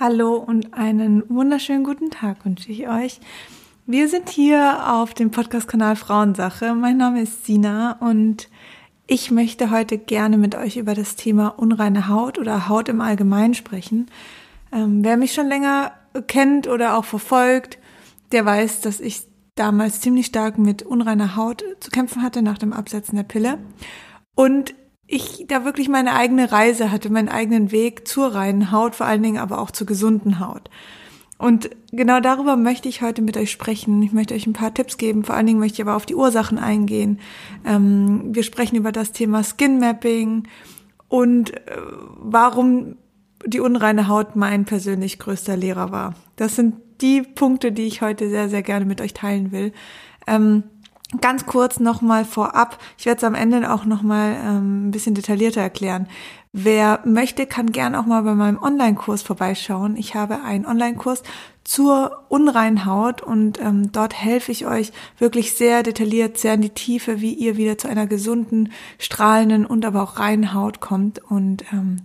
Hallo und einen wunderschönen guten Tag wünsche ich euch. Wir sind hier auf dem Podcast-Kanal Frauensache. Mein Name ist Sina und ich möchte heute gerne mit euch über das Thema unreine Haut oder Haut im Allgemeinen sprechen. Ähm, wer mich schon länger kennt oder auch verfolgt, der weiß, dass ich damals ziemlich stark mit unreiner Haut zu kämpfen hatte nach dem Absetzen der Pille. Und ich da wirklich meine eigene Reise hatte, meinen eigenen Weg zur reinen Haut, vor allen Dingen aber auch zur gesunden Haut. Und genau darüber möchte ich heute mit euch sprechen. Ich möchte euch ein paar Tipps geben. Vor allen Dingen möchte ich aber auf die Ursachen eingehen. Ähm, wir sprechen über das Thema Skin Mapping und äh, warum die unreine Haut mein persönlich größter Lehrer war. Das sind die Punkte, die ich heute sehr, sehr gerne mit euch teilen will. Ähm, Ganz kurz nochmal vorab, ich werde es am Ende auch nochmal ähm, ein bisschen detaillierter erklären. Wer möchte, kann gern auch mal bei meinem Online-Kurs vorbeischauen. Ich habe einen Online-Kurs zur unreinen Haut und ähm, dort helfe ich euch wirklich sehr detailliert, sehr in die Tiefe, wie ihr wieder zu einer gesunden, strahlenden und aber auch reinen Haut kommt. Und ähm,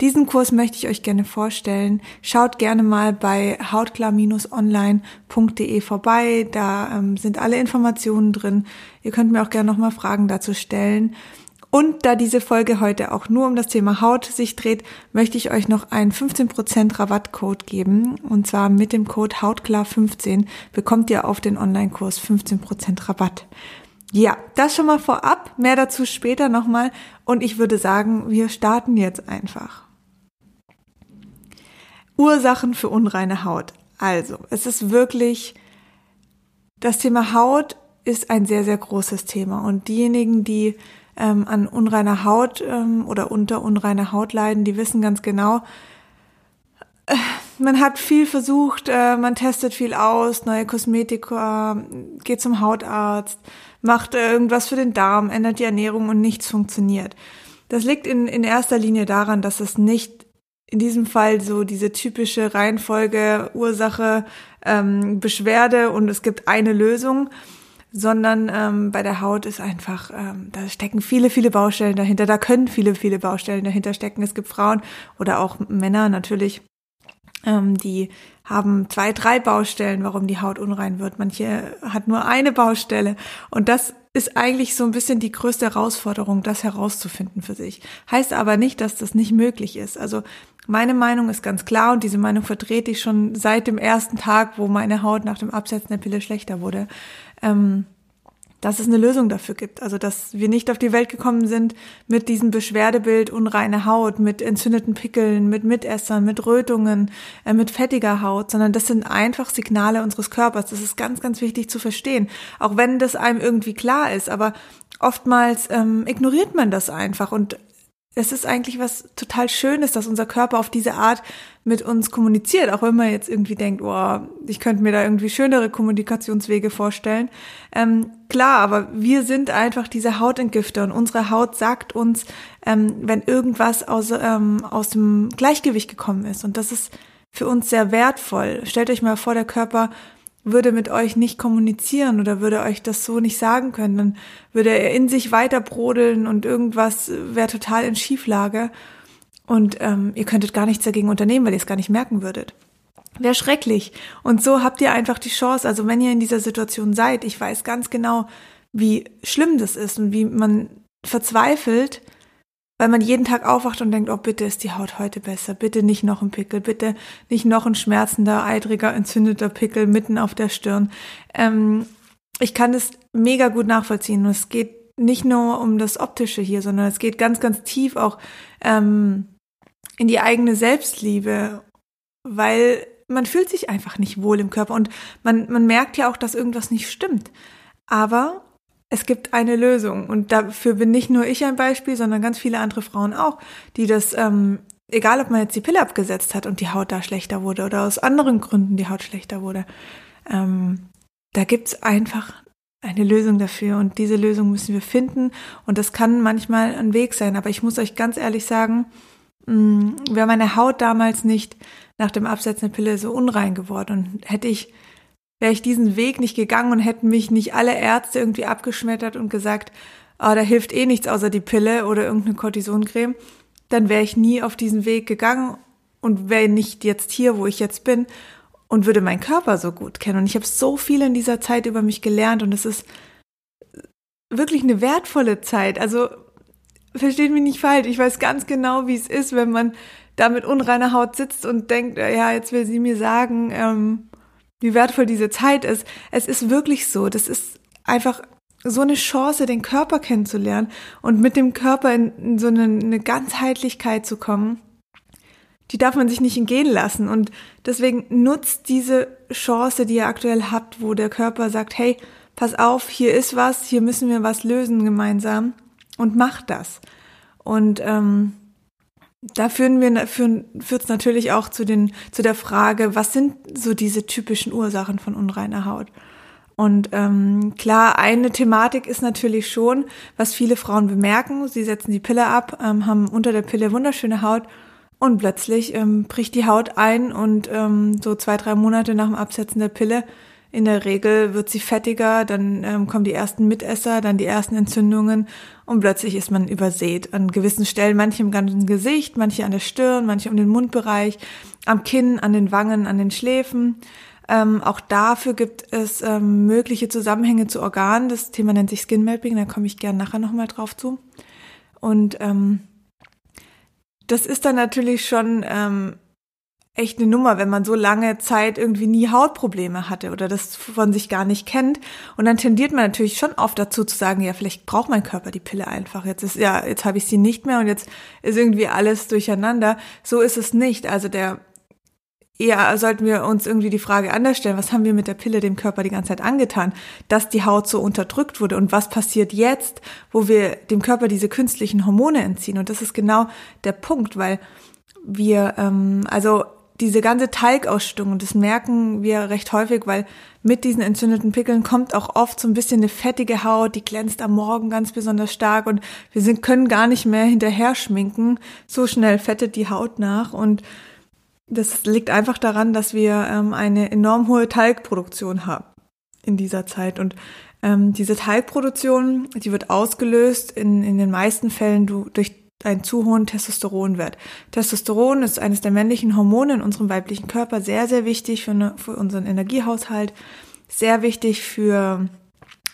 diesen Kurs möchte ich euch gerne vorstellen. Schaut gerne mal bei hautklar-online.de vorbei. Da ähm, sind alle Informationen drin. Ihr könnt mir auch gerne nochmal Fragen dazu stellen. Und da diese Folge heute auch nur um das Thema Haut sich dreht, möchte ich euch noch einen 15% Rabattcode geben. Und zwar mit dem Code Hautklar15 bekommt ihr auf den Online-Kurs 15% Rabatt. Ja, das schon mal vorab. Mehr dazu später nochmal. Und ich würde sagen, wir starten jetzt einfach. Ursachen für unreine Haut. Also, es ist wirklich, das Thema Haut ist ein sehr, sehr großes Thema. Und diejenigen, die ähm, an unreiner Haut ähm, oder unter unreiner Haut leiden, die wissen ganz genau, äh, man hat viel versucht, äh, man testet viel aus, neue Kosmetika, geht zum Hautarzt, macht äh, irgendwas für den Darm, ändert die Ernährung und nichts funktioniert. Das liegt in, in erster Linie daran, dass es nicht in diesem Fall so diese typische Reihenfolge Ursache ähm, Beschwerde und es gibt eine Lösung, sondern ähm, bei der Haut ist einfach, ähm, da stecken viele, viele Baustellen dahinter, da können viele, viele Baustellen dahinter stecken. Es gibt Frauen oder auch Männer natürlich, ähm, die haben zwei, drei Baustellen, warum die Haut unrein wird. Manche hat nur eine Baustelle und das ist eigentlich so ein bisschen die größte Herausforderung, das herauszufinden für sich. Heißt aber nicht, dass das nicht möglich ist. Also meine Meinung ist ganz klar und diese Meinung vertrete ich schon seit dem ersten Tag, wo meine Haut nach dem Absetzen der Pille schlechter wurde. Ähm, dass es eine Lösung dafür gibt. Also, dass wir nicht auf die Welt gekommen sind mit diesem Beschwerdebild unreine Haut, mit entzündeten Pickeln, mit Mitessern, mit Rötungen, äh, mit fettiger Haut, sondern das sind einfach Signale unseres Körpers. Das ist ganz, ganz wichtig zu verstehen. Auch wenn das einem irgendwie klar ist, aber oftmals ähm, ignoriert man das einfach und es ist eigentlich was total Schönes, dass unser Körper auf diese Art mit uns kommuniziert, auch wenn man jetzt irgendwie denkt, oh, ich könnte mir da irgendwie schönere Kommunikationswege vorstellen. Ähm, klar, aber wir sind einfach diese Hautentgifter und unsere Haut sagt uns, ähm, wenn irgendwas aus, ähm, aus dem Gleichgewicht gekommen ist. Und das ist für uns sehr wertvoll. Stellt euch mal vor, der Körper würde mit euch nicht kommunizieren oder würde euch das so nicht sagen können, dann würde er in sich weiter brodeln und irgendwas wäre total in Schieflage und ähm, ihr könntet gar nichts dagegen unternehmen, weil ihr es gar nicht merken würdet. Wäre schrecklich. Und so habt ihr einfach die Chance, also wenn ihr in dieser Situation seid, ich weiß ganz genau, wie schlimm das ist und wie man verzweifelt, weil man jeden Tag aufwacht und denkt, oh bitte ist die Haut heute besser, bitte nicht noch ein Pickel, bitte nicht noch ein schmerzender, eitriger, entzündeter Pickel mitten auf der Stirn. Ähm, ich kann das mega gut nachvollziehen. Es geht nicht nur um das Optische hier, sondern es geht ganz, ganz tief auch ähm, in die eigene Selbstliebe, weil man fühlt sich einfach nicht wohl im Körper und man, man merkt ja auch, dass irgendwas nicht stimmt. Aber es gibt eine Lösung. Und dafür bin nicht nur ich ein Beispiel, sondern ganz viele andere Frauen auch, die das, ähm, egal ob man jetzt die Pille abgesetzt hat und die Haut da schlechter wurde oder aus anderen Gründen die Haut schlechter wurde, ähm, da gibt's einfach eine Lösung dafür. Und diese Lösung müssen wir finden. Und das kann manchmal ein Weg sein. Aber ich muss euch ganz ehrlich sagen, mh, wäre meine Haut damals nicht nach dem Absetzen der Pille so unrein geworden und hätte ich wäre ich diesen Weg nicht gegangen und hätten mich nicht alle Ärzte irgendwie abgeschmettert und gesagt, oh, da hilft eh nichts außer die Pille oder irgendeine Cortisoncreme, dann wäre ich nie auf diesen Weg gegangen und wäre nicht jetzt hier, wo ich jetzt bin und würde meinen Körper so gut kennen. Und ich habe so viel in dieser Zeit über mich gelernt und es ist wirklich eine wertvolle Zeit. Also versteht mich nicht falsch. Ich weiß ganz genau, wie es ist, wenn man da mit unreiner Haut sitzt und denkt, ja, jetzt will sie mir sagen, ähm, wie wertvoll diese Zeit ist. Es ist wirklich so. Das ist einfach so eine Chance, den Körper kennenzulernen und mit dem Körper in, so eine, eine Ganzheitlichkeit zu kommen. Die darf man sich nicht entgehen lassen. Und deswegen nutzt diese Chance, die ihr aktuell habt, wo der Körper sagt, hey, pass auf, hier ist was, hier müssen wir was lösen gemeinsam und macht das. Und ähm, da führen wir führen führt es natürlich auch zu den zu der Frage, was sind so diese typischen Ursachen von unreiner Haut? Und ähm, klar, eine Thematik ist natürlich schon, was viele Frauen bemerken. Sie setzen die Pille ab, ähm, haben unter der Pille wunderschöne Haut und plötzlich ähm, bricht die Haut ein und ähm, so zwei, drei Monate nach dem Absetzen der Pille in der Regel wird sie fettiger, dann ähm, kommen die ersten Mitesser, dann die ersten Entzündungen und plötzlich ist man übersät. An gewissen Stellen, manche im ganzen Gesicht, manche an der Stirn, manche um den Mundbereich, am Kinn, an den Wangen, an den Schläfen. Ähm, auch dafür gibt es ähm, mögliche Zusammenhänge zu Organen. Das Thema nennt sich Skin Mapping, da komme ich gerne nachher nochmal drauf zu. Und ähm, das ist dann natürlich schon ähm, echt eine Nummer, wenn man so lange Zeit irgendwie nie Hautprobleme hatte oder das von sich gar nicht kennt. Und dann tendiert man natürlich schon oft dazu zu sagen, ja, vielleicht braucht mein Körper die Pille einfach. Jetzt ist, ja, jetzt habe ich sie nicht mehr und jetzt ist irgendwie alles durcheinander. So ist es nicht. Also der, eher sollten wir uns irgendwie die Frage anders stellen, was haben wir mit der Pille dem Körper die ganze Zeit angetan, dass die Haut so unterdrückt wurde und was passiert jetzt, wo wir dem Körper diese künstlichen Hormone entziehen. Und das ist genau der Punkt, weil wir, ähm, also diese ganze Talgausstellung, und das merken wir recht häufig, weil mit diesen entzündeten Pickeln kommt auch oft so ein bisschen eine fettige Haut, die glänzt am Morgen ganz besonders stark und wir sind, können gar nicht mehr hinterher schminken. So schnell fettet die Haut nach und das liegt einfach daran, dass wir ähm, eine enorm hohe Talgproduktion haben in dieser Zeit und ähm, diese Talgproduktion, die wird ausgelöst in, in den meisten Fällen durch einen zu hohen Testosteronwert. Testosteron ist eines der männlichen Hormone in unserem weiblichen Körper, sehr, sehr wichtig für, eine, für unseren Energiehaushalt, sehr wichtig für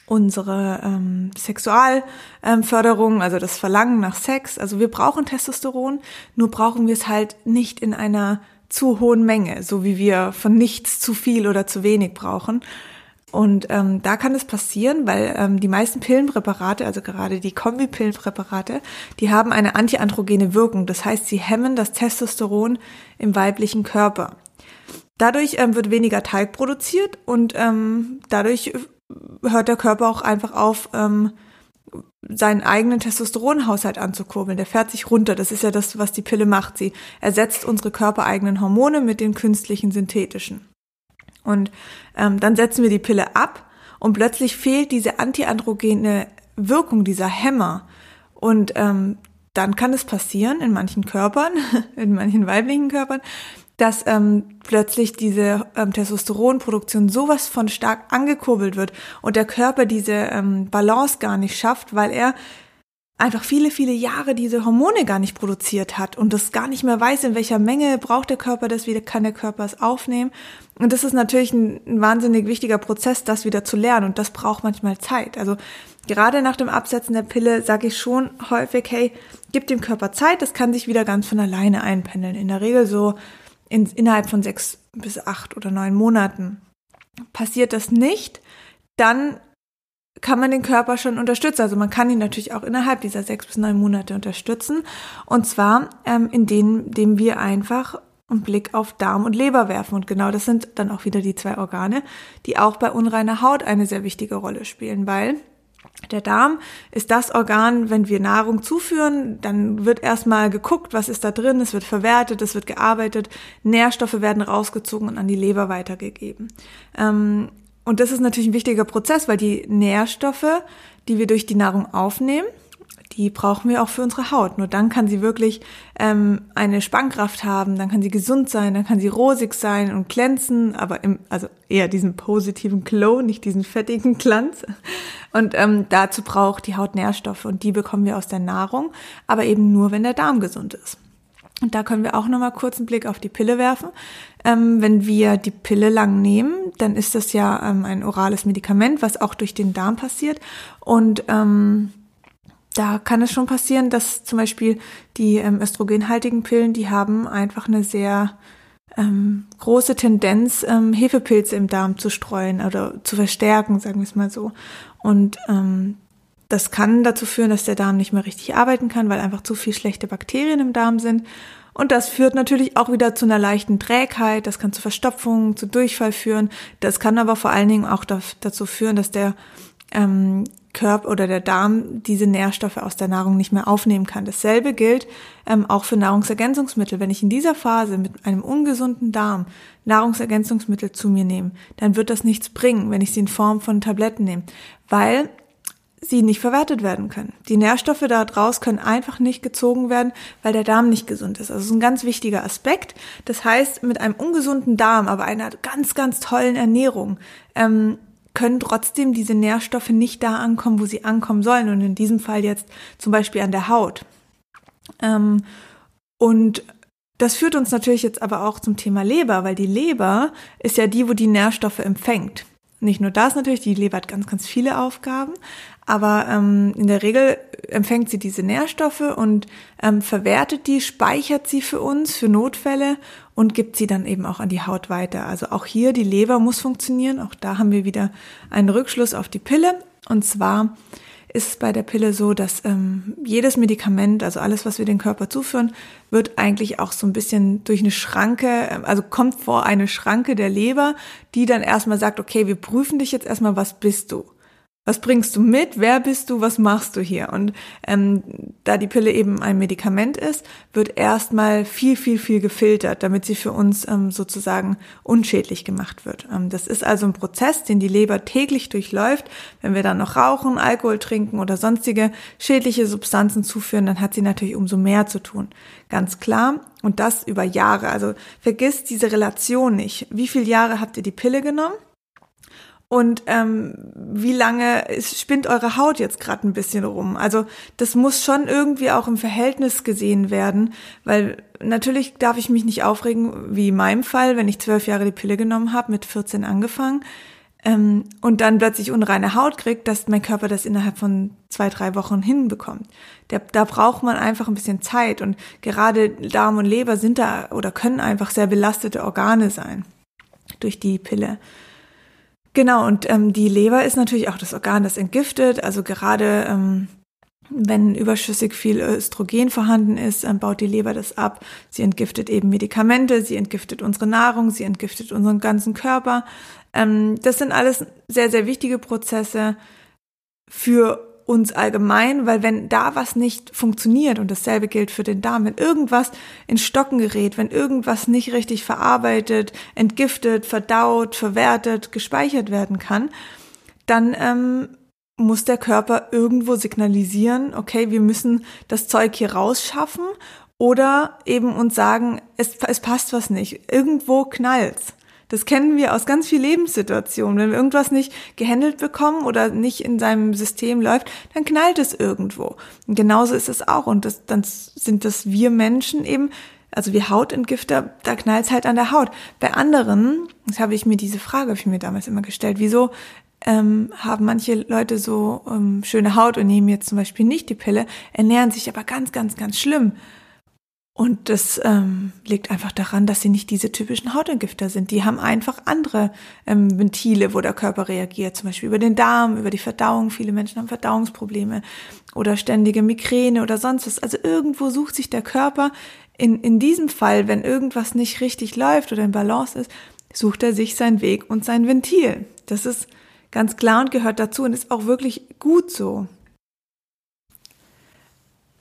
unsere ähm, Sexualförderung, ähm, also das Verlangen nach Sex. Also wir brauchen Testosteron, nur brauchen wir es halt nicht in einer zu hohen Menge, so wie wir von nichts zu viel oder zu wenig brauchen. Und ähm, da kann es passieren, weil ähm, die meisten Pillenpräparate, also gerade die Kombipillenpräparate, die haben eine antiandrogene Wirkung. Das heißt, sie hemmen das Testosteron im weiblichen Körper. Dadurch ähm, wird weniger Teig produziert und ähm, dadurch hört der Körper auch einfach auf, ähm, seinen eigenen Testosteronhaushalt anzukurbeln. Der fährt sich runter. Das ist ja das, was die Pille macht. Sie ersetzt unsere körpereigenen Hormone mit den künstlichen synthetischen. Und ähm, dann setzen wir die Pille ab und plötzlich fehlt diese antiandrogene Wirkung, dieser Hämmer. Und ähm, dann kann es passieren in manchen Körpern, in manchen weiblichen Körpern, dass ähm, plötzlich diese ähm, Testosteronproduktion sowas von stark angekurbelt wird und der Körper diese ähm, Balance gar nicht schafft, weil er einfach viele, viele Jahre diese Hormone gar nicht produziert hat und das gar nicht mehr weiß, in welcher Menge braucht der Körper das, wie kann der Körper es aufnehmen. Und das ist natürlich ein, ein wahnsinnig wichtiger Prozess, das wieder zu lernen und das braucht manchmal Zeit. Also gerade nach dem Absetzen der Pille sage ich schon häufig, hey, gib dem Körper Zeit, das kann sich wieder ganz von alleine einpendeln. In der Regel so in, innerhalb von sechs bis acht oder neun Monaten. Passiert das nicht, dann kann man den Körper schon unterstützen. Also man kann ihn natürlich auch innerhalb dieser sechs bis neun Monate unterstützen. Und zwar, ähm, indem, indem wir einfach einen Blick auf Darm und Leber werfen. Und genau das sind dann auch wieder die zwei Organe, die auch bei unreiner Haut eine sehr wichtige Rolle spielen, weil der Darm ist das Organ, wenn wir Nahrung zuführen, dann wird erstmal geguckt, was ist da drin, es wird verwertet, es wird gearbeitet, Nährstoffe werden rausgezogen und an die Leber weitergegeben. Ähm, und das ist natürlich ein wichtiger Prozess, weil die Nährstoffe, die wir durch die Nahrung aufnehmen, die brauchen wir auch für unsere Haut. Nur dann kann sie wirklich ähm, eine Spannkraft haben, dann kann sie gesund sein, dann kann sie rosig sein und glänzen, aber im, also eher diesen positiven Glow, nicht diesen fettigen Glanz. Und ähm, dazu braucht die Haut Nährstoffe und die bekommen wir aus der Nahrung, aber eben nur, wenn der Darm gesund ist. Und da können wir auch nochmal kurz einen Blick auf die Pille werfen. Ähm, wenn wir die Pille lang nehmen, dann ist das ja ähm, ein orales Medikament, was auch durch den Darm passiert. Und ähm, da kann es schon passieren, dass zum Beispiel die ähm, östrogenhaltigen Pillen, die haben einfach eine sehr ähm, große Tendenz, ähm, Hefepilze im Darm zu streuen oder zu verstärken, sagen wir es mal so. Und das kann dazu führen, dass der Darm nicht mehr richtig arbeiten kann, weil einfach zu viel schlechte Bakterien im Darm sind. Und das führt natürlich auch wieder zu einer leichten Trägheit. Das kann zu Verstopfungen, zu Durchfall führen. Das kann aber vor allen Dingen auch dazu führen, dass der ähm, Körper oder der Darm diese Nährstoffe aus der Nahrung nicht mehr aufnehmen kann. Dasselbe gilt ähm, auch für Nahrungsergänzungsmittel. Wenn ich in dieser Phase mit einem ungesunden Darm Nahrungsergänzungsmittel zu mir nehme, dann wird das nichts bringen, wenn ich sie in Form von Tabletten nehme, weil sie nicht verwertet werden können. Die Nährstoffe da draus können einfach nicht gezogen werden, weil der Darm nicht gesund ist. Also ist ein ganz wichtiger Aspekt. Das heißt, mit einem ungesunden Darm, aber einer ganz, ganz tollen Ernährung, ähm, können trotzdem diese Nährstoffe nicht da ankommen, wo sie ankommen sollen. Und in diesem Fall jetzt zum Beispiel an der Haut. Ähm, und das führt uns natürlich jetzt aber auch zum Thema Leber, weil die Leber ist ja die, wo die Nährstoffe empfängt. Nicht nur das natürlich, die Leber hat ganz, ganz viele Aufgaben, aber ähm, in der Regel empfängt sie diese Nährstoffe und ähm, verwertet die, speichert sie für uns, für Notfälle und gibt sie dann eben auch an die Haut weiter. Also auch hier die Leber muss funktionieren. Auch da haben wir wieder einen Rückschluss auf die Pille. Und zwar ist es bei der Pille so, dass ähm, jedes Medikament, also alles, was wir den Körper zuführen, wird eigentlich auch so ein bisschen durch eine Schranke, ähm, also kommt vor eine Schranke der Leber, die dann erstmal sagt, okay, wir prüfen dich jetzt erstmal, was bist du? Was bringst du mit? Wer bist du? Was machst du hier? Und ähm, da die Pille eben ein Medikament ist, wird erstmal viel, viel, viel gefiltert, damit sie für uns ähm, sozusagen unschädlich gemacht wird. Ähm, das ist also ein Prozess, den die Leber täglich durchläuft. Wenn wir dann noch rauchen, Alkohol trinken oder sonstige schädliche Substanzen zuführen, dann hat sie natürlich umso mehr zu tun. Ganz klar. Und das über Jahre. Also vergisst diese Relation nicht. Wie viele Jahre habt ihr die Pille genommen? Und ähm, wie lange spinnt eure Haut jetzt gerade ein bisschen rum. Also das muss schon irgendwie auch im Verhältnis gesehen werden, weil natürlich darf ich mich nicht aufregen, wie in meinem Fall, wenn ich zwölf Jahre die Pille genommen habe, mit 14 angefangen ähm, und dann plötzlich unreine Haut kriegt, dass mein Körper das innerhalb von zwei, drei Wochen hinbekommt. Der, da braucht man einfach ein bisschen Zeit und gerade Darm und Leber sind da oder können einfach sehr belastete Organe sein durch die Pille. Genau, und ähm, die Leber ist natürlich auch das Organ, das entgiftet. Also gerade ähm, wenn überschüssig viel Östrogen vorhanden ist, ähm, baut die Leber das ab. Sie entgiftet eben Medikamente, sie entgiftet unsere Nahrung, sie entgiftet unseren ganzen Körper. Ähm, das sind alles sehr, sehr wichtige Prozesse für uns allgemein, weil wenn da was nicht funktioniert und dasselbe gilt für den Darm, wenn irgendwas in Stocken gerät, wenn irgendwas nicht richtig verarbeitet, entgiftet, verdaut, verwertet, gespeichert werden kann, dann ähm, muss der Körper irgendwo signalisieren, okay, wir müssen das Zeug hier rausschaffen oder eben uns sagen, es, es passt was nicht. Irgendwo knallt's. Das kennen wir aus ganz vielen Lebenssituationen. Wenn wir irgendwas nicht gehandelt bekommen oder nicht in seinem System läuft, dann knallt es irgendwo. Und genauso ist es auch. Und das, dann sind das wir Menschen eben, also wir Hautentgifter, da knallt es halt an der Haut. Bei anderen, das habe ich mir diese Frage, ich mir damals immer gestellt, wieso ähm, haben manche Leute so ähm, schöne Haut und nehmen jetzt zum Beispiel nicht die Pille, ernähren sich aber ganz, ganz, ganz schlimm. Und das ähm, liegt einfach daran, dass sie nicht diese typischen Hautentgifter sind. Die haben einfach andere ähm, Ventile, wo der Körper reagiert, zum Beispiel über den Darm, über die Verdauung. Viele Menschen haben Verdauungsprobleme oder ständige Migräne oder sonst was. Also irgendwo sucht sich der Körper in, in diesem Fall, wenn irgendwas nicht richtig läuft oder in Balance ist, sucht er sich seinen Weg und sein Ventil. Das ist ganz klar und gehört dazu und ist auch wirklich gut so.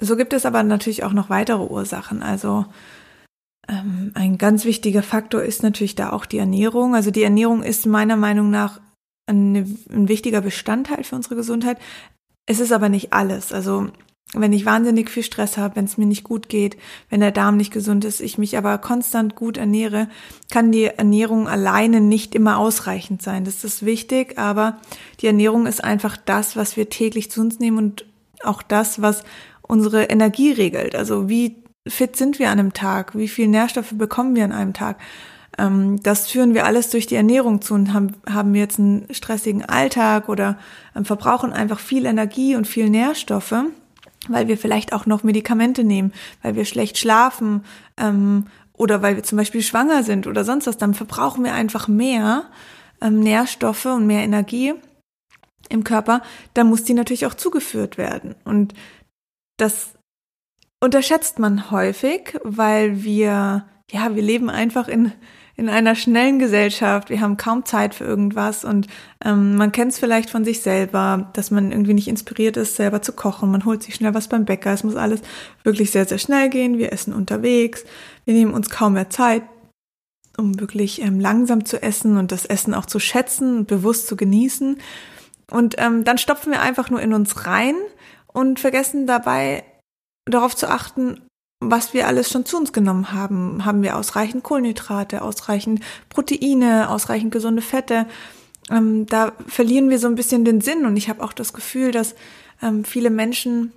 So gibt es aber natürlich auch noch weitere Ursachen. Also ähm, ein ganz wichtiger Faktor ist natürlich da auch die Ernährung. Also die Ernährung ist meiner Meinung nach eine, ein wichtiger Bestandteil für unsere Gesundheit. Es ist aber nicht alles. Also wenn ich wahnsinnig viel Stress habe, wenn es mir nicht gut geht, wenn der Darm nicht gesund ist, ich mich aber konstant gut ernähre, kann die Ernährung alleine nicht immer ausreichend sein. Das ist wichtig, aber die Ernährung ist einfach das, was wir täglich zu uns nehmen und auch das, was unsere Energie regelt. Also wie fit sind wir an einem Tag, wie viel Nährstoffe bekommen wir an einem Tag. Ähm, das führen wir alles durch die Ernährung zu und haben, haben wir jetzt einen stressigen Alltag oder ähm, verbrauchen einfach viel Energie und viel Nährstoffe, weil wir vielleicht auch noch Medikamente nehmen, weil wir schlecht schlafen ähm, oder weil wir zum Beispiel schwanger sind oder sonst was, dann verbrauchen wir einfach mehr ähm, Nährstoffe und mehr Energie im Körper, dann muss die natürlich auch zugeführt werden. Und das unterschätzt man häufig, weil wir, ja, wir leben einfach in, in einer schnellen Gesellschaft. Wir haben kaum Zeit für irgendwas und ähm, man kennt es vielleicht von sich selber, dass man irgendwie nicht inspiriert ist, selber zu kochen. Man holt sich schnell was beim Bäcker. Es muss alles wirklich sehr, sehr schnell gehen. Wir essen unterwegs. Wir nehmen uns kaum mehr Zeit, um wirklich ähm, langsam zu essen und das Essen auch zu schätzen und bewusst zu genießen. Und ähm, dann stopfen wir einfach nur in uns rein und vergessen dabei darauf zu achten, was wir alles schon zu uns genommen haben. Haben wir ausreichend Kohlenhydrate, ausreichend Proteine, ausreichend gesunde Fette? Ähm, da verlieren wir so ein bisschen den Sinn und ich habe auch das Gefühl, dass ähm, viele Menschen,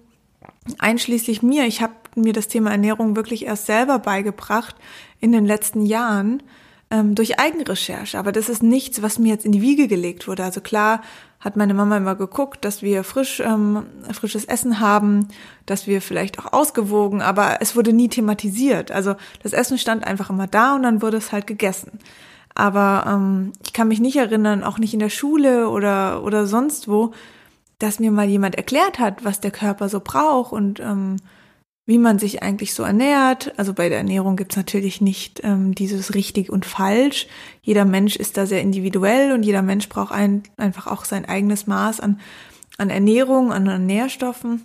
einschließlich mir, ich habe mir das Thema Ernährung wirklich erst selber beigebracht in den letzten Jahren ähm, durch Eigenrecherche. Aber das ist nichts, was mir jetzt in die Wiege gelegt wurde. Also klar hat meine Mama immer geguckt, dass wir frisch ähm, frisches Essen haben, dass wir vielleicht auch ausgewogen, aber es wurde nie thematisiert. Also das Essen stand einfach immer da und dann wurde es halt gegessen. Aber ähm, ich kann mich nicht erinnern, auch nicht in der Schule oder oder sonst wo, dass mir mal jemand erklärt hat, was der Körper so braucht und ähm, wie man sich eigentlich so ernährt. Also bei der Ernährung gibt's natürlich nicht ähm, dieses richtig und falsch. Jeder Mensch ist da sehr individuell und jeder Mensch braucht ein, einfach auch sein eigenes Maß an, an Ernährung, an, an Nährstoffen.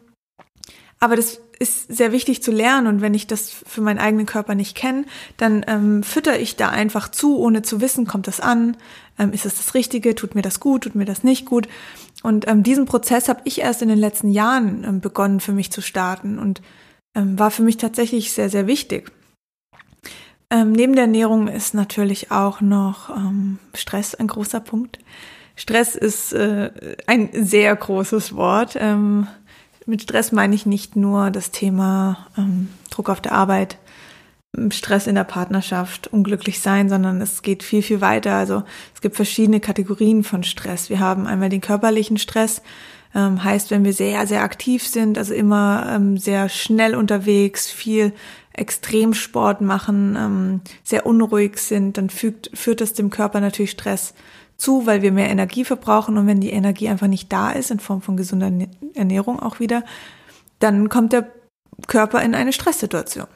Aber das ist sehr wichtig zu lernen und wenn ich das für meinen eigenen Körper nicht kenne, dann ähm, fütter ich da einfach zu, ohne zu wissen, kommt das an, ähm, ist es das Richtige, tut mir das gut, tut mir das nicht gut. Und ähm, diesen Prozess habe ich erst in den letzten Jahren ähm, begonnen für mich zu starten und ähm, war für mich tatsächlich sehr, sehr wichtig. Ähm, neben der Ernährung ist natürlich auch noch ähm, Stress ein großer Punkt. Stress ist äh, ein sehr großes Wort. Ähm, mit Stress meine ich nicht nur das Thema ähm, Druck auf der Arbeit, Stress in der Partnerschaft, unglücklich sein, sondern es geht viel, viel weiter. Also es gibt verschiedene Kategorien von Stress. Wir haben einmal den körperlichen Stress, ähm, heißt, wenn wir sehr, sehr aktiv sind, also immer ähm, sehr schnell unterwegs, viel Extremsport machen, ähm, sehr unruhig sind, dann fügt, führt das dem Körper natürlich Stress zu, weil wir mehr Energie verbrauchen und wenn die Energie einfach nicht da ist, in Form von gesunder Ernährung auch wieder, dann kommt der Körper in eine Stresssituation.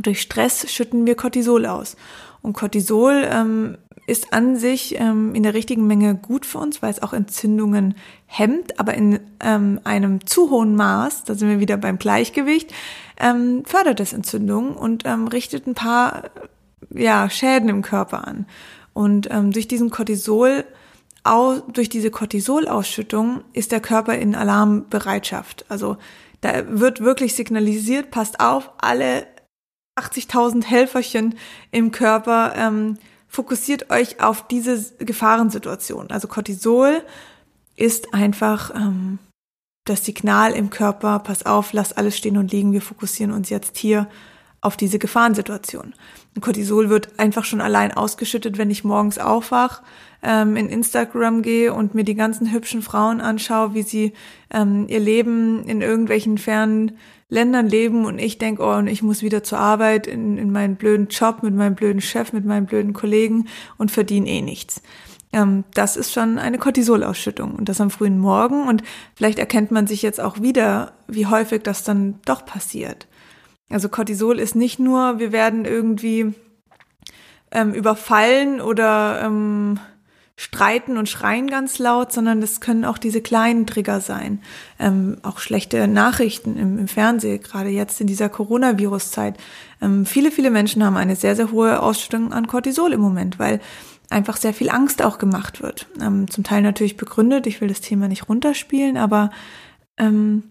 Durch Stress schütten wir Cortisol aus. Und Cortisol ähm, ist an sich ähm, in der richtigen Menge gut für uns, weil es auch Entzündungen hemmt, aber in ähm, einem zu hohen Maß, da sind wir wieder beim Gleichgewicht, ähm, fördert es Entzündungen und ähm, richtet ein paar ja, Schäden im Körper an. Und ähm, durch diesen Cortisol, au, durch diese Cortisolausschüttung ist der Körper in Alarmbereitschaft. Also da wird wirklich signalisiert, passt auf, alle 80.000 Helferchen im Körper ähm, fokussiert euch auf diese Gefahrensituation. Also Cortisol ist einfach ähm, das Signal im Körper, pass auf, lass alles stehen und liegen, wir fokussieren uns jetzt hier auf diese Gefahrensituation. Und Cortisol wird einfach schon allein ausgeschüttet, wenn ich morgens aufwach, ähm, in Instagram gehe und mir die ganzen hübschen Frauen anschaue, wie sie ähm, ihr Leben in irgendwelchen fernen Ländern leben und ich denke, oh, und ich muss wieder zur Arbeit in, in meinen blöden Job mit meinem blöden Chef, mit meinen blöden Kollegen und verdiene eh nichts. Ähm, das ist schon eine Cortisolausschüttung und das am frühen Morgen und vielleicht erkennt man sich jetzt auch wieder, wie häufig das dann doch passiert. Also Cortisol ist nicht nur, wir werden irgendwie ähm, überfallen oder ähm, streiten und schreien ganz laut, sondern das können auch diese kleinen Trigger sein. Ähm, auch schlechte Nachrichten im, im Fernsehen, gerade jetzt in dieser Coronavirus-Zeit. Ähm, viele, viele Menschen haben eine sehr, sehr hohe Ausstellung an Cortisol im Moment, weil einfach sehr viel Angst auch gemacht wird. Ähm, zum Teil natürlich begründet, ich will das Thema nicht runterspielen, aber ähm,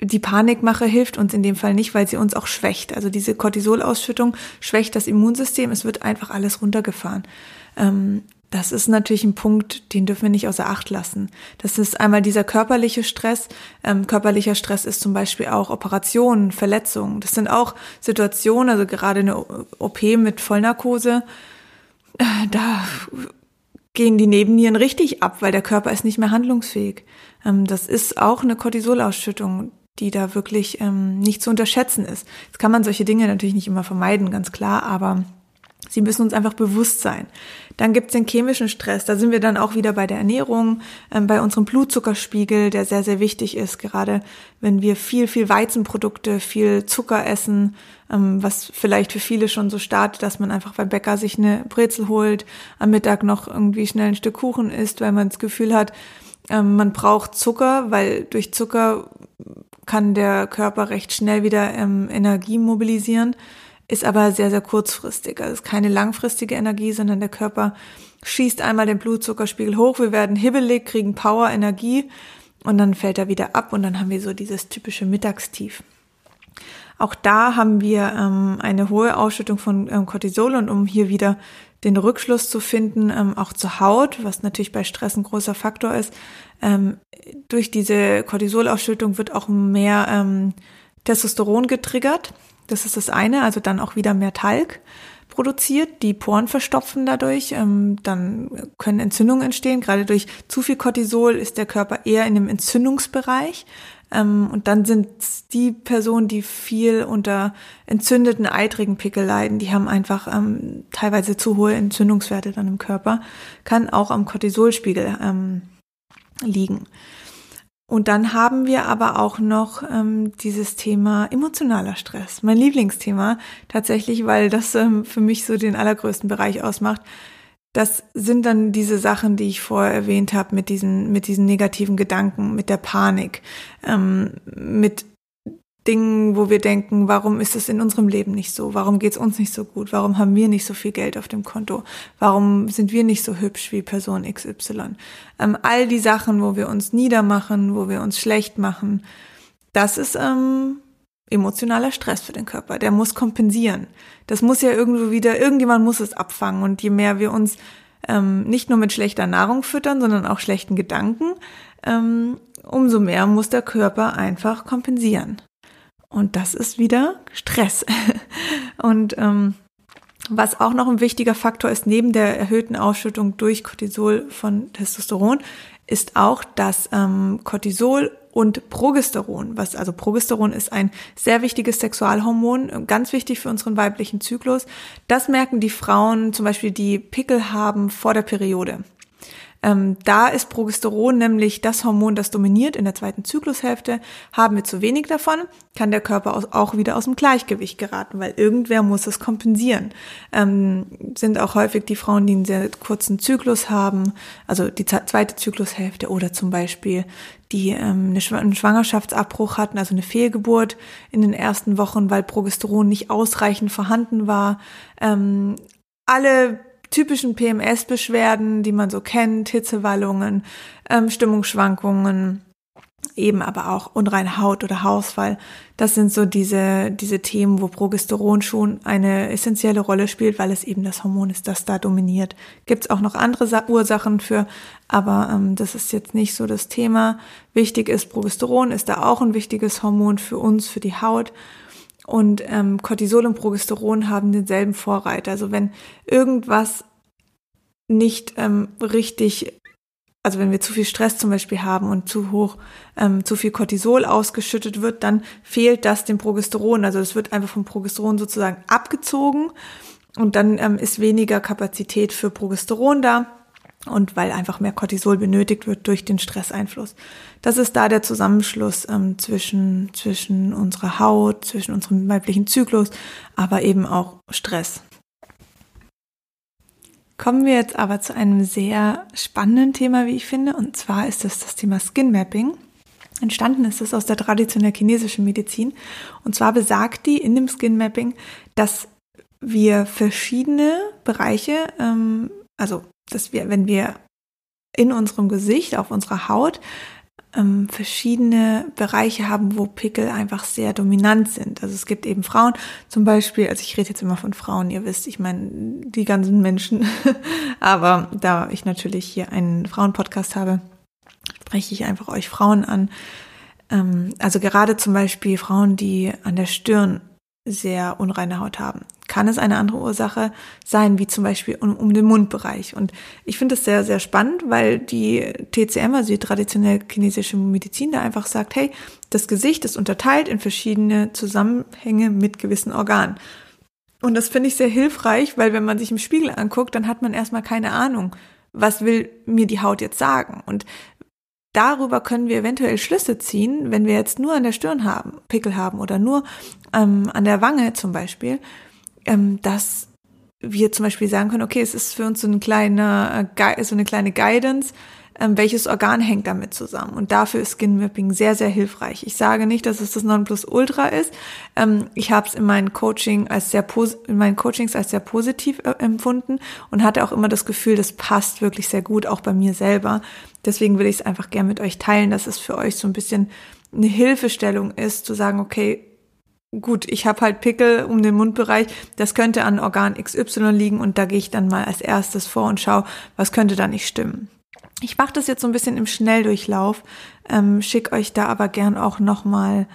die Panikmache hilft uns in dem Fall nicht, weil sie uns auch schwächt. Also diese Cortisolausschüttung schwächt das Immunsystem, es wird einfach alles runtergefahren. Ähm, das ist natürlich ein Punkt, den dürfen wir nicht außer Acht lassen. Das ist einmal dieser körperliche Stress. Ähm, körperlicher Stress ist zum Beispiel auch Operationen, Verletzungen. Das sind auch Situationen, also gerade eine OP mit Vollnarkose, äh, da gehen die Nebennieren richtig ab, weil der Körper ist nicht mehr handlungsfähig. Ähm, das ist auch eine Cortisolausschüttung, die da wirklich ähm, nicht zu unterschätzen ist. Jetzt kann man solche Dinge natürlich nicht immer vermeiden, ganz klar, aber Sie müssen uns einfach bewusst sein. Dann gibt's den chemischen Stress. Da sind wir dann auch wieder bei der Ernährung, ähm, bei unserem Blutzuckerspiegel, der sehr, sehr wichtig ist. Gerade wenn wir viel, viel Weizenprodukte, viel Zucker essen, ähm, was vielleicht für viele schon so startet, dass man einfach beim Bäcker sich eine Brezel holt, am Mittag noch irgendwie schnell ein Stück Kuchen isst, weil man das Gefühl hat, ähm, man braucht Zucker, weil durch Zucker kann der Körper recht schnell wieder ähm, Energie mobilisieren ist aber sehr, sehr kurzfristig. Also ist keine langfristige Energie, sondern der Körper schießt einmal den Blutzuckerspiegel hoch, wir werden hibbelig, kriegen Power, Energie und dann fällt er wieder ab und dann haben wir so dieses typische Mittagstief. Auch da haben wir ähm, eine hohe Ausschüttung von ähm, Cortisol und um hier wieder den Rückschluss zu finden, ähm, auch zur Haut, was natürlich bei Stress ein großer Faktor ist, ähm, durch diese Cortisolausschüttung wird auch mehr ähm, Testosteron getriggert. Das ist das eine, also dann auch wieder mehr Talg produziert, die Poren verstopfen dadurch, ähm, dann können Entzündungen entstehen. Gerade durch zu viel Cortisol ist der Körper eher in dem Entzündungsbereich. Ähm, und dann sind die Personen, die viel unter entzündeten, eitrigen Pickel leiden, die haben einfach ähm, teilweise zu hohe Entzündungswerte dann im Körper, kann auch am Cortisolspiegel liegen. Und dann haben wir aber auch noch ähm, dieses Thema emotionaler Stress. Mein Lieblingsthema tatsächlich, weil das ähm, für mich so den allergrößten Bereich ausmacht. Das sind dann diese Sachen, die ich vorher erwähnt habe, mit diesen, mit diesen negativen Gedanken, mit der Panik, ähm, mit Dingen, wo wir denken, warum ist es in unserem Leben nicht so? Warum geht es uns nicht so gut? Warum haben wir nicht so viel Geld auf dem Konto? Warum sind wir nicht so hübsch wie Person XY? Ähm, all die Sachen, wo wir uns niedermachen, wo wir uns schlecht machen, das ist ähm, emotionaler Stress für den Körper. Der muss kompensieren. Das muss ja irgendwo wieder, irgendjemand muss es abfangen. Und je mehr wir uns ähm, nicht nur mit schlechter Nahrung füttern, sondern auch schlechten Gedanken, ähm, umso mehr muss der Körper einfach kompensieren. Und das ist wieder Stress. Und ähm, was auch noch ein wichtiger Faktor ist, neben der erhöhten Ausschüttung durch Cortisol von Testosteron, ist auch, dass ähm, Cortisol und Progesteron, was also Progesteron ist ein sehr wichtiges Sexualhormon, ganz wichtig für unseren weiblichen Zyklus. Das merken die Frauen zum Beispiel, die Pickel haben vor der Periode. Ähm, da ist Progesteron nämlich das Hormon, das dominiert in der zweiten Zyklushälfte. Haben wir zu wenig davon, kann der Körper auch wieder aus dem Gleichgewicht geraten, weil irgendwer muss es kompensieren. Ähm, sind auch häufig die Frauen, die einen sehr kurzen Zyklus haben, also die zweite Zyklushälfte oder zum Beispiel die ähm, einen Schwangerschaftsabbruch hatten, also eine Fehlgeburt in den ersten Wochen, weil Progesteron nicht ausreichend vorhanden war. Ähm, alle typischen PMS-Beschwerden, die man so kennt, Hitzewallungen, ähm, Stimmungsschwankungen, eben aber auch unreine Haut oder Hausfall. Das sind so diese, diese Themen, wo Progesteron schon eine essentielle Rolle spielt, weil es eben das Hormon ist, das da dominiert. Gibt es auch noch andere Sa Ursachen für, aber ähm, das ist jetzt nicht so das Thema. Wichtig ist, Progesteron ist da auch ein wichtiges Hormon für uns, für die Haut. Und ähm, Cortisol und Progesteron haben denselben Vorreiter. Also wenn irgendwas nicht ähm, richtig, also wenn wir zu viel Stress zum Beispiel haben und zu hoch, ähm, zu viel Cortisol ausgeschüttet wird, dann fehlt das dem Progesteron. Also es wird einfach vom Progesteron sozusagen abgezogen und dann ähm, ist weniger Kapazität für Progesteron da und weil einfach mehr Cortisol benötigt wird durch den Stresseinfluss. Das ist da der Zusammenschluss ähm, zwischen, zwischen unserer Haut, zwischen unserem weiblichen Zyklus, aber eben auch Stress. Kommen wir jetzt aber zu einem sehr spannenden Thema, wie ich finde, und zwar ist es das Thema Skin Mapping. Entstanden ist es aus der traditionell chinesischen Medizin. Und zwar besagt die in dem Skin Mapping, dass wir verschiedene Bereiche, ähm, also dass wir, wenn wir in unserem Gesicht, auf unserer Haut ähm, verschiedene Bereiche haben, wo Pickel einfach sehr dominant sind. Also es gibt eben Frauen, zum Beispiel, also ich rede jetzt immer von Frauen, ihr wisst, ich meine die ganzen Menschen, aber da ich natürlich hier einen Frauenpodcast habe, spreche ich einfach euch Frauen an. Ähm, also gerade zum Beispiel Frauen, die an der Stirn sehr unreine Haut haben. Kann es eine andere Ursache sein, wie zum Beispiel um, um den Mundbereich? Und ich finde es sehr, sehr spannend, weil die TCM, also die traditionelle chinesische Medizin, da einfach sagt, hey, das Gesicht ist unterteilt in verschiedene Zusammenhänge mit gewissen Organen. Und das finde ich sehr hilfreich, weil wenn man sich im Spiegel anguckt, dann hat man erstmal keine Ahnung, was will mir die Haut jetzt sagen. Und darüber können wir eventuell Schlüsse ziehen, wenn wir jetzt nur an der Stirn haben, Pickel haben oder nur ähm, an der Wange zum Beispiel, ähm, dass wir zum Beispiel sagen können, okay, es ist für uns so, ein kleiner, äh, so eine kleine Guidance, ähm, welches Organ hängt damit zusammen. Und dafür ist Skin Mapping sehr, sehr hilfreich. Ich sage nicht, dass es das Nonplusultra ist. Ähm, ich habe es in meinen Coaching als sehr in meinen Coachings als sehr positiv äh, empfunden und hatte auch immer das Gefühl, das passt wirklich sehr gut, auch bei mir selber. Deswegen will ich es einfach gerne mit euch teilen, dass es für euch so ein bisschen eine Hilfestellung ist, zu sagen, okay, gut, ich habe halt Pickel um den Mundbereich, das könnte an Organ XY liegen und da gehe ich dann mal als erstes vor und schaue, was könnte da nicht stimmen. Ich mache das jetzt so ein bisschen im Schnelldurchlauf, ähm, schick euch da aber gern auch nochmal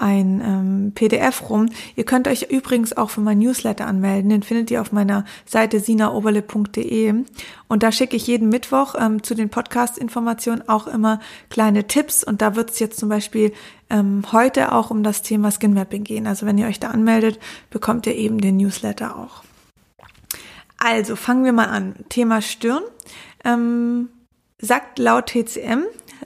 ein ähm, PDF rum. Ihr könnt euch übrigens auch für mein Newsletter anmelden. Den findet ihr auf meiner Seite sinaoberle.de. Und da schicke ich jeden Mittwoch ähm, zu den Podcast-Informationen auch immer kleine Tipps. Und da wird es jetzt zum Beispiel ähm, heute auch um das Thema Skin Mapping gehen. Also wenn ihr euch da anmeldet, bekommt ihr eben den Newsletter auch. Also fangen wir mal an. Thema Stirn. Ähm, sagt laut TCM,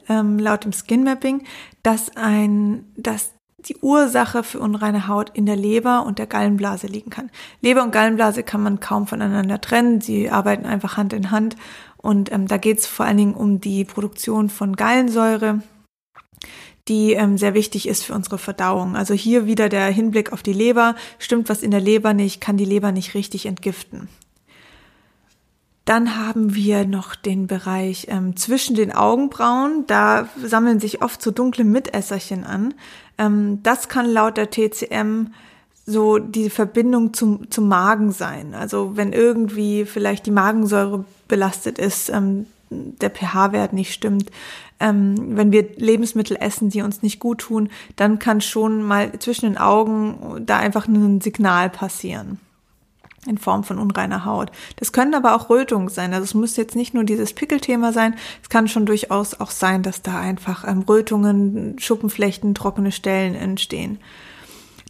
ähm, laut dem Skin Mapping, dass ein, dass die Ursache für unreine Haut in der Leber und der Gallenblase liegen kann. Leber und Gallenblase kann man kaum voneinander trennen. Sie arbeiten einfach Hand in Hand. Und ähm, da geht es vor allen Dingen um die Produktion von Gallensäure, die ähm, sehr wichtig ist für unsere Verdauung. Also hier wieder der Hinblick auf die Leber. Stimmt was in der Leber nicht, kann die Leber nicht richtig entgiften. Dann haben wir noch den Bereich ähm, zwischen den Augenbrauen. Da sammeln sich oft so dunkle Mitesserchen an. Ähm, das kann laut der TCM so die Verbindung zum, zum Magen sein. Also wenn irgendwie vielleicht die Magensäure belastet ist, ähm, der pH-Wert nicht stimmt, ähm, wenn wir Lebensmittel essen, die uns nicht gut tun, dann kann schon mal zwischen den Augen da einfach ein Signal passieren in Form von unreiner Haut. Das können aber auch Rötungen sein. Also es muss jetzt nicht nur dieses Pickelthema sein. Es kann schon durchaus auch sein, dass da einfach ähm, Rötungen, Schuppenflechten, trockene Stellen entstehen.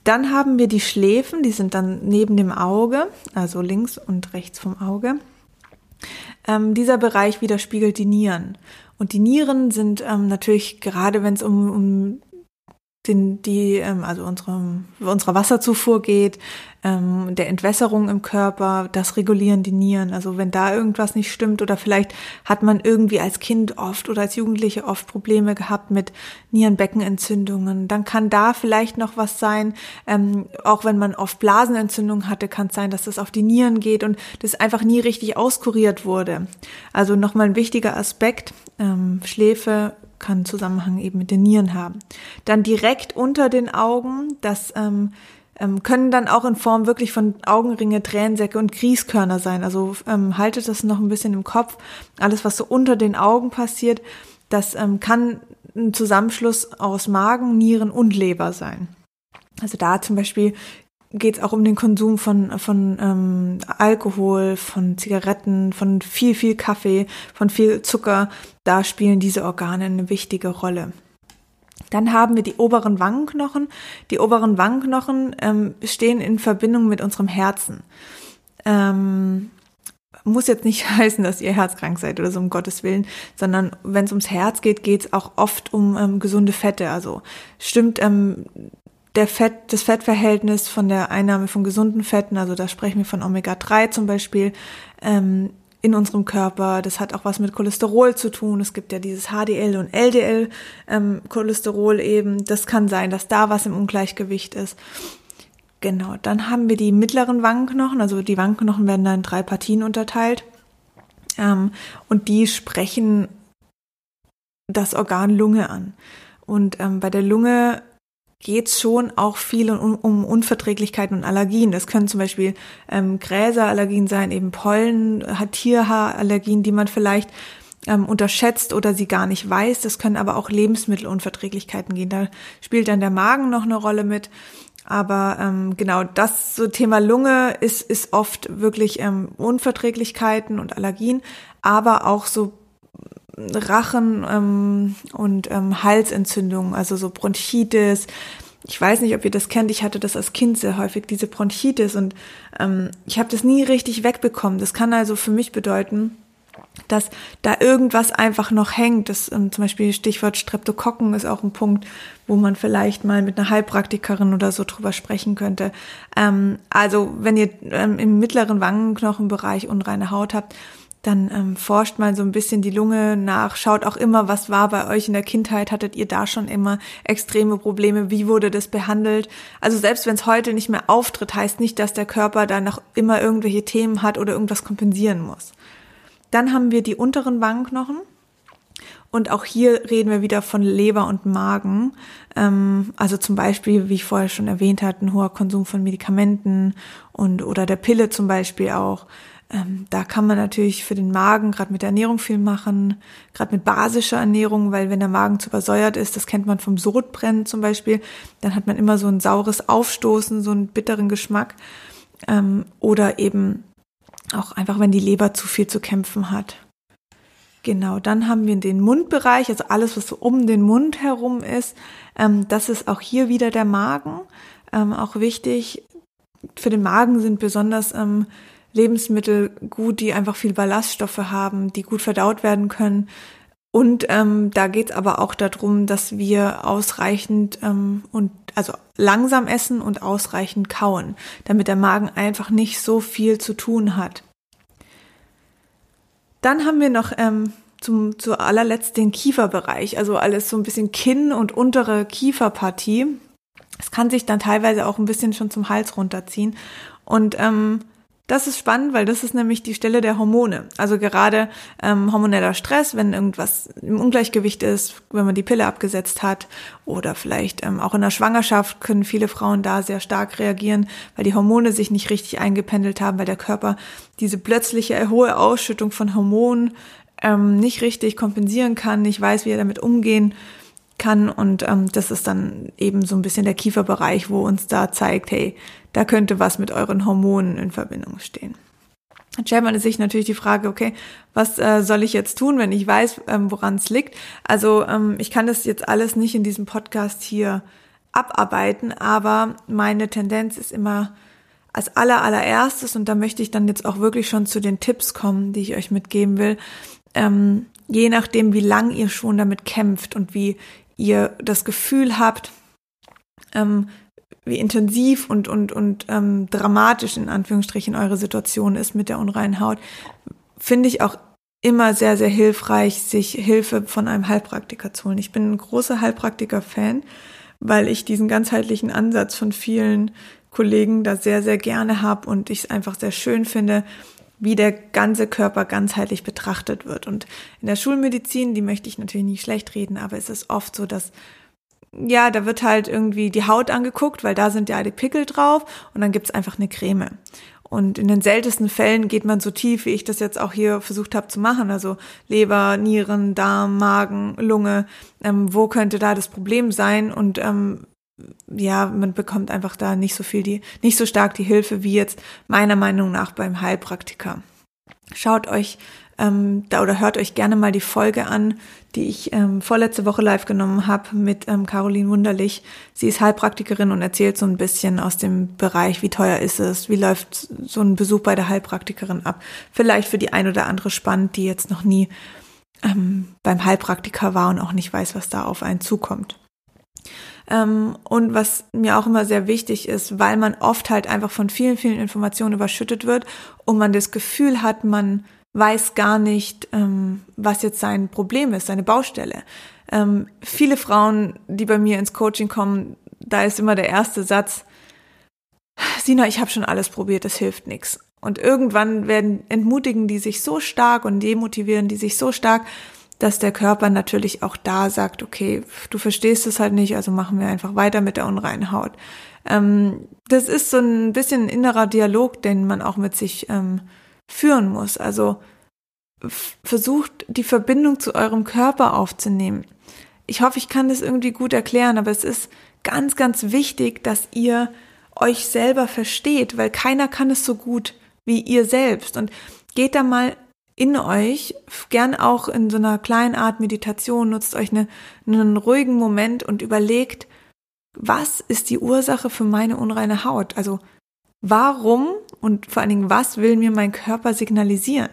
Dann haben wir die Schläfen, die sind dann neben dem Auge, also links und rechts vom Auge. Ähm, dieser Bereich widerspiegelt die Nieren. Und die Nieren sind ähm, natürlich, gerade wenn es um, um den, die, ähm, also unserem, unserer Wasserzufuhr geht, ähm, der Entwässerung im Körper, das regulieren die Nieren. Also wenn da irgendwas nicht stimmt oder vielleicht hat man irgendwie als Kind oft oder als Jugendliche oft Probleme gehabt mit Nierenbeckenentzündungen, dann kann da vielleicht noch was sein. Ähm, auch wenn man oft Blasenentzündungen hatte, kann es sein, dass das auf die Nieren geht und das einfach nie richtig auskuriert wurde. Also nochmal ein wichtiger Aspekt, ähm, Schläfe kann Zusammenhang eben mit den Nieren haben. Dann direkt unter den Augen, das ähm, ähm, können dann auch in Form wirklich von Augenringe, Tränensäcke und Grießkörner sein. Also ähm, haltet das noch ein bisschen im Kopf. Alles, was so unter den Augen passiert, das ähm, kann ein Zusammenschluss aus Magen, Nieren und Leber sein. Also da zum Beispiel geht es auch um den Konsum von, von ähm, Alkohol, von Zigaretten, von viel, viel Kaffee, von viel Zucker. Da spielen diese Organe eine wichtige Rolle. Dann haben wir die oberen Wangenknochen. Die oberen Wangenknochen ähm, stehen in Verbindung mit unserem Herzen. Ähm, muss jetzt nicht heißen, dass ihr herzkrank seid oder so, um Gottes Willen, sondern wenn es ums Herz geht, geht es auch oft um ähm, gesunde Fette. Also stimmt ähm, der Fett, das Fettverhältnis von der Einnahme von gesunden Fetten, also da sprechen wir von Omega-3 zum Beispiel, ähm, in unserem Körper. Das hat auch was mit Cholesterol zu tun. Es gibt ja dieses HDL und LDL ähm, Cholesterol eben. Das kann sein, dass da was im Ungleichgewicht ist. Genau. Dann haben wir die mittleren Wangenknochen. Also die Wangenknochen werden dann in drei Partien unterteilt. Ähm, und die sprechen das Organ Lunge an. Und ähm, bei der Lunge geht schon auch viel um, um, Unverträglichkeiten und Allergien. Das können zum Beispiel ähm, Gräserallergien sein, eben Pollen, Tierhaarallergien, die man vielleicht ähm, unterschätzt oder sie gar nicht weiß. Das können aber auch Lebensmittelunverträglichkeiten gehen. Da spielt dann der Magen noch eine Rolle mit. Aber ähm, genau das so Thema Lunge ist, ist oft wirklich ähm, Unverträglichkeiten und Allergien, aber auch so Rachen ähm, und ähm, Halsentzündungen, also so Bronchitis. Ich weiß nicht, ob ihr das kennt. Ich hatte das als Kind sehr häufig, diese Bronchitis. Und ähm, ich habe das nie richtig wegbekommen. Das kann also für mich bedeuten, dass da irgendwas einfach noch hängt. Das ähm, zum Beispiel Stichwort Streptokokken ist auch ein Punkt, wo man vielleicht mal mit einer Heilpraktikerin oder so drüber sprechen könnte. Ähm, also wenn ihr ähm, im mittleren Wangenknochenbereich unreine Haut habt, dann ähm, forscht mal so ein bisschen die Lunge nach, schaut auch immer, was war bei euch in der Kindheit, hattet ihr da schon immer extreme Probleme, wie wurde das behandelt? Also selbst wenn es heute nicht mehr auftritt, heißt nicht, dass der Körper da noch immer irgendwelche Themen hat oder irgendwas kompensieren muss. Dann haben wir die unteren Wangenknochen. Und auch hier reden wir wieder von Leber und Magen. Ähm, also zum Beispiel, wie ich vorher schon erwähnt hatte, ein hoher Konsum von Medikamenten und oder der Pille zum Beispiel auch. Ähm, da kann man natürlich für den Magen gerade mit der Ernährung viel machen, gerade mit basischer Ernährung, weil wenn der Magen zu übersäuert ist, das kennt man vom Sodbrennen zum Beispiel, dann hat man immer so ein saures Aufstoßen, so einen bitteren Geschmack. Ähm, oder eben auch einfach, wenn die Leber zu viel zu kämpfen hat. Genau, dann haben wir den Mundbereich, also alles, was so um den Mund herum ist. Ähm, das ist auch hier wieder der Magen. Ähm, auch wichtig, für den Magen sind besonders ähm, Lebensmittel gut, die einfach viel Ballaststoffe haben, die gut verdaut werden können. Und ähm, da geht es aber auch darum, dass wir ausreichend ähm, und also langsam essen und ausreichend kauen, damit der Magen einfach nicht so viel zu tun hat. Dann haben wir noch ähm, zum zu allerletzt den Kieferbereich, also alles so ein bisschen Kinn und untere Kieferpartie. Es kann sich dann teilweise auch ein bisschen schon zum Hals runterziehen und ähm, das ist spannend, weil das ist nämlich die Stelle der Hormone. Also gerade ähm, hormoneller Stress, wenn irgendwas im Ungleichgewicht ist, wenn man die Pille abgesetzt hat oder vielleicht ähm, auch in der Schwangerschaft können viele Frauen da sehr stark reagieren, weil die Hormone sich nicht richtig eingependelt haben, weil der Körper diese plötzliche hohe Ausschüttung von Hormonen ähm, nicht richtig kompensieren kann, nicht weiß, wie er damit umgehen kann. Und ähm, das ist dann eben so ein bisschen der Kieferbereich, wo uns da zeigt, hey, da könnte was mit euren Hormonen in Verbindung stehen. Dann stellt man sich natürlich die Frage, okay, was äh, soll ich jetzt tun, wenn ich weiß, ähm, woran es liegt? Also ähm, ich kann das jetzt alles nicht in diesem Podcast hier abarbeiten, aber meine Tendenz ist immer als aller allererstes, und da möchte ich dann jetzt auch wirklich schon zu den Tipps kommen, die ich euch mitgeben will, ähm, je nachdem, wie lang ihr schon damit kämpft und wie ihr das Gefühl habt, ähm, wie intensiv und, und, und ähm, dramatisch in Anführungsstrichen eure Situation ist mit der unreinen Haut, finde ich auch immer sehr, sehr hilfreich, sich Hilfe von einem Heilpraktiker zu holen. Ich bin ein großer Heilpraktiker-Fan, weil ich diesen ganzheitlichen Ansatz von vielen Kollegen da sehr, sehr gerne habe und ich es einfach sehr schön finde, wie der ganze Körper ganzheitlich betrachtet wird. Und in der Schulmedizin, die möchte ich natürlich nicht schlecht reden, aber es ist oft so, dass ja, da wird halt irgendwie die Haut angeguckt, weil da sind ja die Pickel drauf und dann gibt's einfach eine Creme. Und in den seltensten Fällen geht man so tief, wie ich das jetzt auch hier versucht habe zu machen. Also Leber, Nieren, Darm, Magen, Lunge. Ähm, wo könnte da das Problem sein? Und ähm, ja, man bekommt einfach da nicht so viel die, nicht so stark die Hilfe wie jetzt meiner Meinung nach beim Heilpraktiker. Schaut euch ähm, da oder hört euch gerne mal die Folge an, die ich ähm, vorletzte Woche live genommen habe mit ähm, Caroline Wunderlich. Sie ist Heilpraktikerin und erzählt so ein bisschen aus dem Bereich, wie teuer ist es, wie läuft so ein Besuch bei der Heilpraktikerin ab. Vielleicht für die ein oder andere spannend, die jetzt noch nie ähm, beim Heilpraktiker war und auch nicht weiß, was da auf einen zukommt. Ähm, und was mir auch immer sehr wichtig ist, weil man oft halt einfach von vielen, vielen Informationen überschüttet wird und man das Gefühl hat, man weiß gar nicht, ähm, was jetzt sein Problem ist, seine Baustelle. Ähm, viele Frauen, die bei mir ins Coaching kommen, da ist immer der erste Satz, Sina, ich habe schon alles probiert, das hilft nichts. Und irgendwann werden entmutigen die sich so stark und demotivieren die sich so stark, dass der Körper natürlich auch da sagt, okay, du verstehst es halt nicht, also machen wir einfach weiter mit der unreinen Haut. Ähm, das ist so ein bisschen ein innerer Dialog, den man auch mit sich ähm, führen muss. Also versucht die Verbindung zu eurem Körper aufzunehmen. Ich hoffe, ich kann das irgendwie gut erklären, aber es ist ganz, ganz wichtig, dass ihr euch selber versteht, weil keiner kann es so gut wie ihr selbst. Und geht da mal in euch, gern auch in so einer kleinen Art Meditation, nutzt euch eine, einen ruhigen Moment und überlegt, was ist die Ursache für meine unreine Haut? Also warum und vor allen Dingen, was will mir mein Körper signalisieren?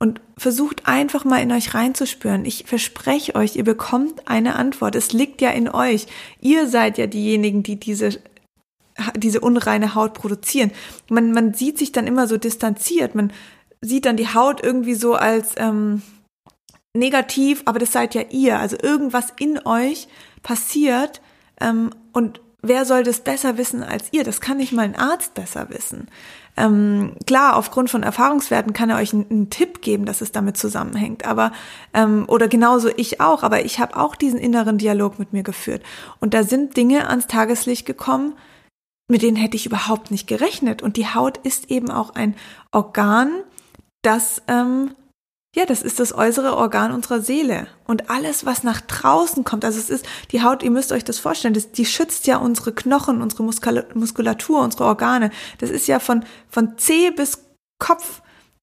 Und versucht einfach mal in euch reinzuspüren. Ich verspreche euch, ihr bekommt eine Antwort. Es liegt ja in euch. Ihr seid ja diejenigen, die diese diese unreine Haut produzieren. Man, man sieht sich dann immer so distanziert. Man sieht dann die Haut irgendwie so als ähm, negativ, aber das seid ja ihr. Also irgendwas in euch passiert ähm, und wer soll das besser wissen als ihr? Das kann nicht mal ein Arzt besser wissen. Ähm, klar, aufgrund von Erfahrungswerten kann er euch einen, einen Tipp geben, dass es damit zusammenhängt. Aber ähm, oder genauso ich auch. Aber ich habe auch diesen inneren Dialog mit mir geführt und da sind Dinge ans Tageslicht gekommen, mit denen hätte ich überhaupt nicht gerechnet. Und die Haut ist eben auch ein Organ, das, ähm, ja, das ist das äußere Organ unserer Seele. Und alles, was nach draußen kommt, also es ist, die Haut, ihr müsst euch das vorstellen, das, die schützt ja unsere Knochen, unsere Muskulatur, unsere Organe. Das ist ja von, von Zeh bis Kopf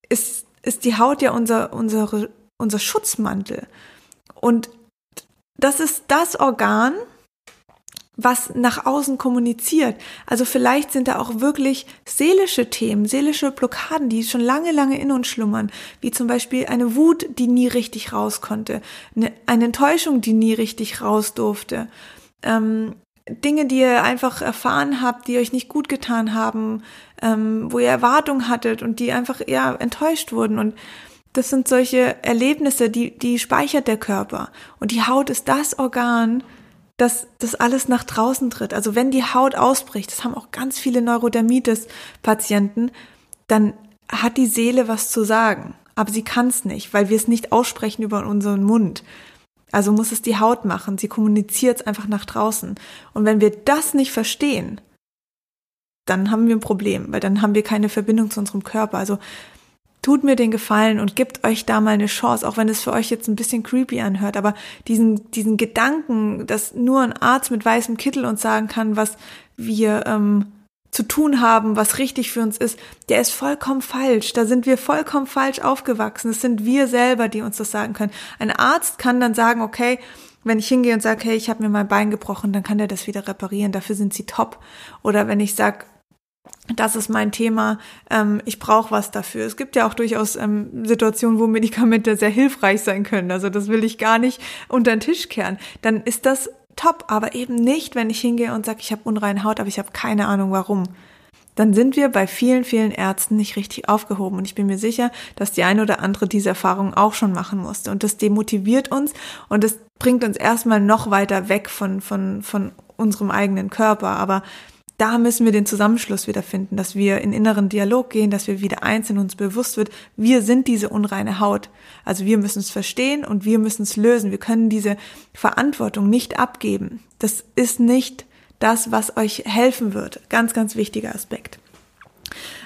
ist, ist die Haut ja unser, unsere, unser Schutzmantel. Und das ist das Organ, was nach außen kommuniziert. Also vielleicht sind da auch wirklich seelische Themen, seelische Blockaden, die schon lange, lange in uns schlummern, wie zum Beispiel eine Wut, die nie richtig raus konnte, eine, Enttäuschung, die nie richtig raus durfte. Ähm, Dinge, die ihr einfach erfahren habt, die euch nicht gut getan haben, ähm, wo ihr Erwartungen hattet und die einfach ja enttäuscht wurden und das sind solche Erlebnisse, die, die speichert der Körper. Und die Haut ist das Organ, dass das alles nach draußen tritt. Also wenn die Haut ausbricht, das haben auch ganz viele Neurodermitis-Patienten, dann hat die Seele was zu sagen. Aber sie kann es nicht, weil wir es nicht aussprechen über unseren Mund. Also muss es die Haut machen. Sie kommuniziert es einfach nach draußen. Und wenn wir das nicht verstehen, dann haben wir ein Problem, weil dann haben wir keine Verbindung zu unserem Körper. Also tut mir den Gefallen und gebt euch da mal eine Chance, auch wenn es für euch jetzt ein bisschen creepy anhört, aber diesen, diesen Gedanken, dass nur ein Arzt mit weißem Kittel uns sagen kann, was wir ähm, zu tun haben, was richtig für uns ist, der ist vollkommen falsch. Da sind wir vollkommen falsch aufgewachsen. Es sind wir selber, die uns das sagen können. Ein Arzt kann dann sagen, okay, wenn ich hingehe und sage, hey, ich habe mir mein Bein gebrochen, dann kann der das wieder reparieren. Dafür sind sie top. Oder wenn ich sage, das ist mein Thema, ähm, ich brauche was dafür. Es gibt ja auch durchaus ähm, Situationen, wo Medikamente sehr hilfreich sein können. Also das will ich gar nicht unter den Tisch kehren. Dann ist das top, aber eben nicht, wenn ich hingehe und sage, ich habe unreine Haut, aber ich habe keine Ahnung warum. Dann sind wir bei vielen, vielen Ärzten nicht richtig aufgehoben. Und ich bin mir sicher, dass die eine oder andere diese Erfahrung auch schon machen musste. Und das demotiviert uns und das bringt uns erstmal noch weiter weg von, von, von unserem eigenen Körper. Aber da müssen wir den Zusammenschluss wieder finden, dass wir in inneren Dialog gehen, dass wir wieder eins in uns bewusst wird, wir sind diese unreine Haut. Also wir müssen es verstehen und wir müssen es lösen. Wir können diese Verantwortung nicht abgeben. Das ist nicht das, was euch helfen wird. Ganz, ganz wichtiger Aspekt.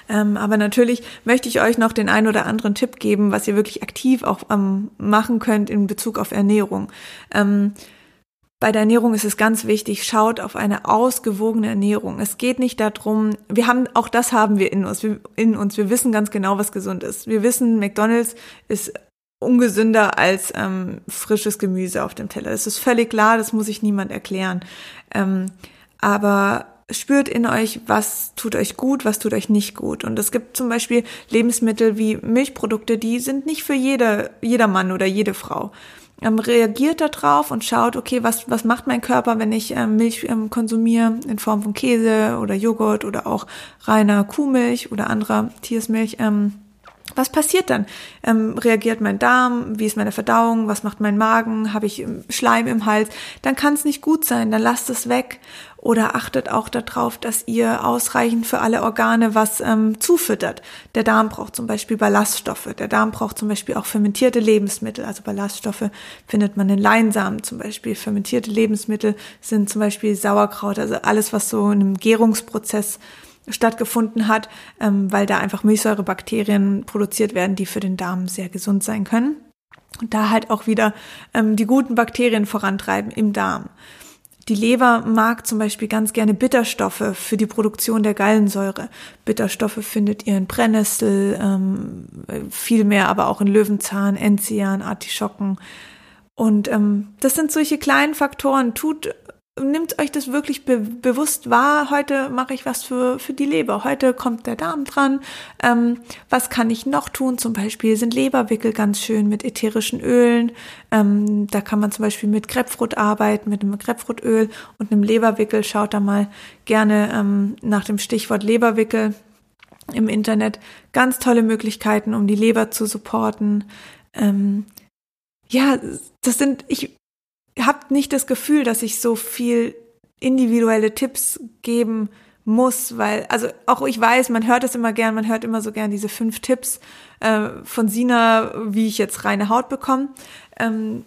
Ähm, aber natürlich möchte ich euch noch den ein oder anderen Tipp geben, was ihr wirklich aktiv auch ähm, machen könnt in Bezug auf Ernährung. Ähm, bei der Ernährung ist es ganz wichtig, schaut auf eine ausgewogene Ernährung. Es geht nicht darum, wir haben, auch das haben wir in uns, wir, in uns. Wir wissen ganz genau, was gesund ist. Wir wissen, McDonalds ist ungesünder als ähm, frisches Gemüse auf dem Teller. Das ist völlig klar, das muss ich niemand erklären. Ähm, aber spürt in euch, was tut euch gut, was tut euch nicht gut. Und es gibt zum Beispiel Lebensmittel wie Milchprodukte, die sind nicht für jeder, jeder Mann oder jede Frau ähm, reagiert darauf und schaut, okay, was, was macht mein Körper, wenn ich ähm, Milch ähm, konsumiere in Form von Käse oder Joghurt oder auch reiner Kuhmilch oder anderer Tiersmilch. Ähm, Was passiert dann? Ähm, reagiert mein Darm? Wie ist meine Verdauung? Was macht mein Magen? Habe ich ähm, Schleim im Hals? Dann kann es nicht gut sein. Dann lasst es weg. Oder achtet auch darauf, dass ihr ausreichend für alle Organe was ähm, zufüttert. Der Darm braucht zum Beispiel Ballaststoffe. Der Darm braucht zum Beispiel auch fermentierte Lebensmittel. Also Ballaststoffe findet man in Leinsamen zum Beispiel. Fermentierte Lebensmittel sind zum Beispiel Sauerkraut. Also alles, was so in einem Gärungsprozess stattgefunden hat, ähm, weil da einfach Milchsäurebakterien produziert werden, die für den Darm sehr gesund sein können. Und da halt auch wieder ähm, die guten Bakterien vorantreiben im Darm. Die Leber mag zum Beispiel ganz gerne Bitterstoffe für die Produktion der Gallensäure. Bitterstoffe findet ihr in Brennnessel, ähm, viel mehr aber auch in Löwenzahn, Enzian, Artischocken. Und ähm, das sind solche kleinen Faktoren. Tut nimmt euch das wirklich be bewusst wahr. Heute mache ich was für, für die Leber. Heute kommt der Darm dran. Ähm, was kann ich noch tun? Zum Beispiel sind Leberwickel ganz schön mit ätherischen Ölen. Ähm, da kann man zum Beispiel mit Grapefruit arbeiten, mit einem Grapefruitöl und einem Leberwickel. Schaut da mal gerne ähm, nach dem Stichwort Leberwickel im Internet. Ganz tolle Möglichkeiten, um die Leber zu supporten. Ähm, ja, das sind, ich, habt nicht das Gefühl, dass ich so viel individuelle Tipps geben muss, weil, also auch ich weiß, man hört es immer gern, man hört immer so gern diese fünf Tipps äh, von Sina, wie ich jetzt reine Haut bekomme. Ähm,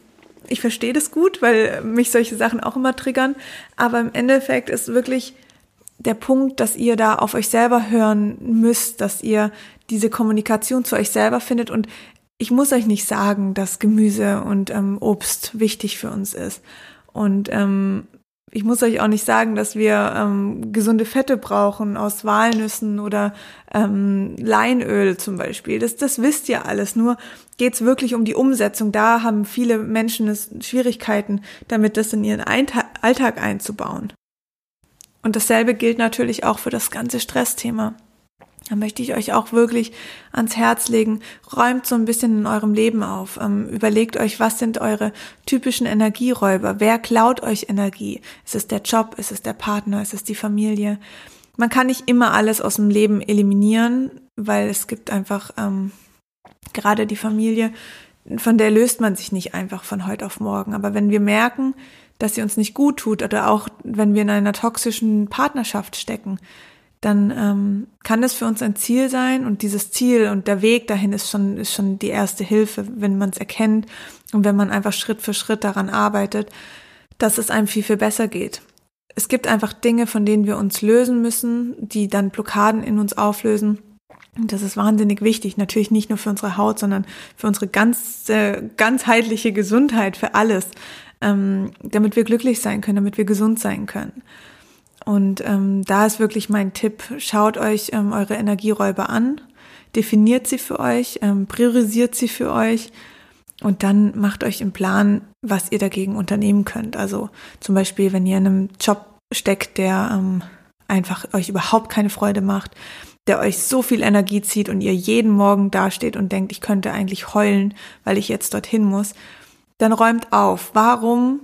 ich verstehe das gut, weil mich solche Sachen auch immer triggern, aber im Endeffekt ist wirklich der Punkt, dass ihr da auf euch selber hören müsst, dass ihr diese Kommunikation zu euch selber findet und ich muss euch nicht sagen, dass Gemüse und ähm, Obst wichtig für uns ist. Und ähm, ich muss euch auch nicht sagen, dass wir ähm, gesunde Fette brauchen aus Walnüssen oder ähm, Leinöl zum Beispiel. Das, das wisst ihr alles. Nur geht's wirklich um die Umsetzung. Da haben viele Menschen es, Schwierigkeiten, damit das in ihren Alltag einzubauen. Und dasselbe gilt natürlich auch für das ganze Stressthema. Da möchte ich euch auch wirklich ans Herz legen. Räumt so ein bisschen in eurem Leben auf. Ähm, überlegt euch, was sind eure typischen Energieräuber? Wer klaut euch Energie? Ist es der Job? Ist es der Partner? Ist es die Familie? Man kann nicht immer alles aus dem Leben eliminieren, weil es gibt einfach ähm, gerade die Familie, von der löst man sich nicht einfach von heute auf morgen. Aber wenn wir merken, dass sie uns nicht gut tut oder auch wenn wir in einer toxischen Partnerschaft stecken, dann ähm, kann das für uns ein Ziel sein und dieses Ziel und der Weg dahin ist schon ist schon die erste Hilfe, wenn man es erkennt und wenn man einfach Schritt für Schritt daran arbeitet, dass es einem viel viel besser geht. Es gibt einfach Dinge, von denen wir uns lösen müssen, die dann Blockaden in uns auflösen. Und das ist wahnsinnig wichtig, natürlich nicht nur für unsere Haut, sondern für unsere ganze ganzheitliche Gesundheit, für alles, ähm, damit wir glücklich sein können, damit wir gesund sein können. Und ähm, da ist wirklich mein Tipp, schaut euch ähm, eure Energieräuber an, definiert sie für euch, ähm, priorisiert sie für euch und dann macht euch einen Plan, was ihr dagegen unternehmen könnt. Also zum Beispiel, wenn ihr in einem Job steckt, der ähm, einfach euch überhaupt keine Freude macht, der euch so viel Energie zieht und ihr jeden Morgen dasteht und denkt, ich könnte eigentlich heulen, weil ich jetzt dorthin muss, dann räumt auf. Warum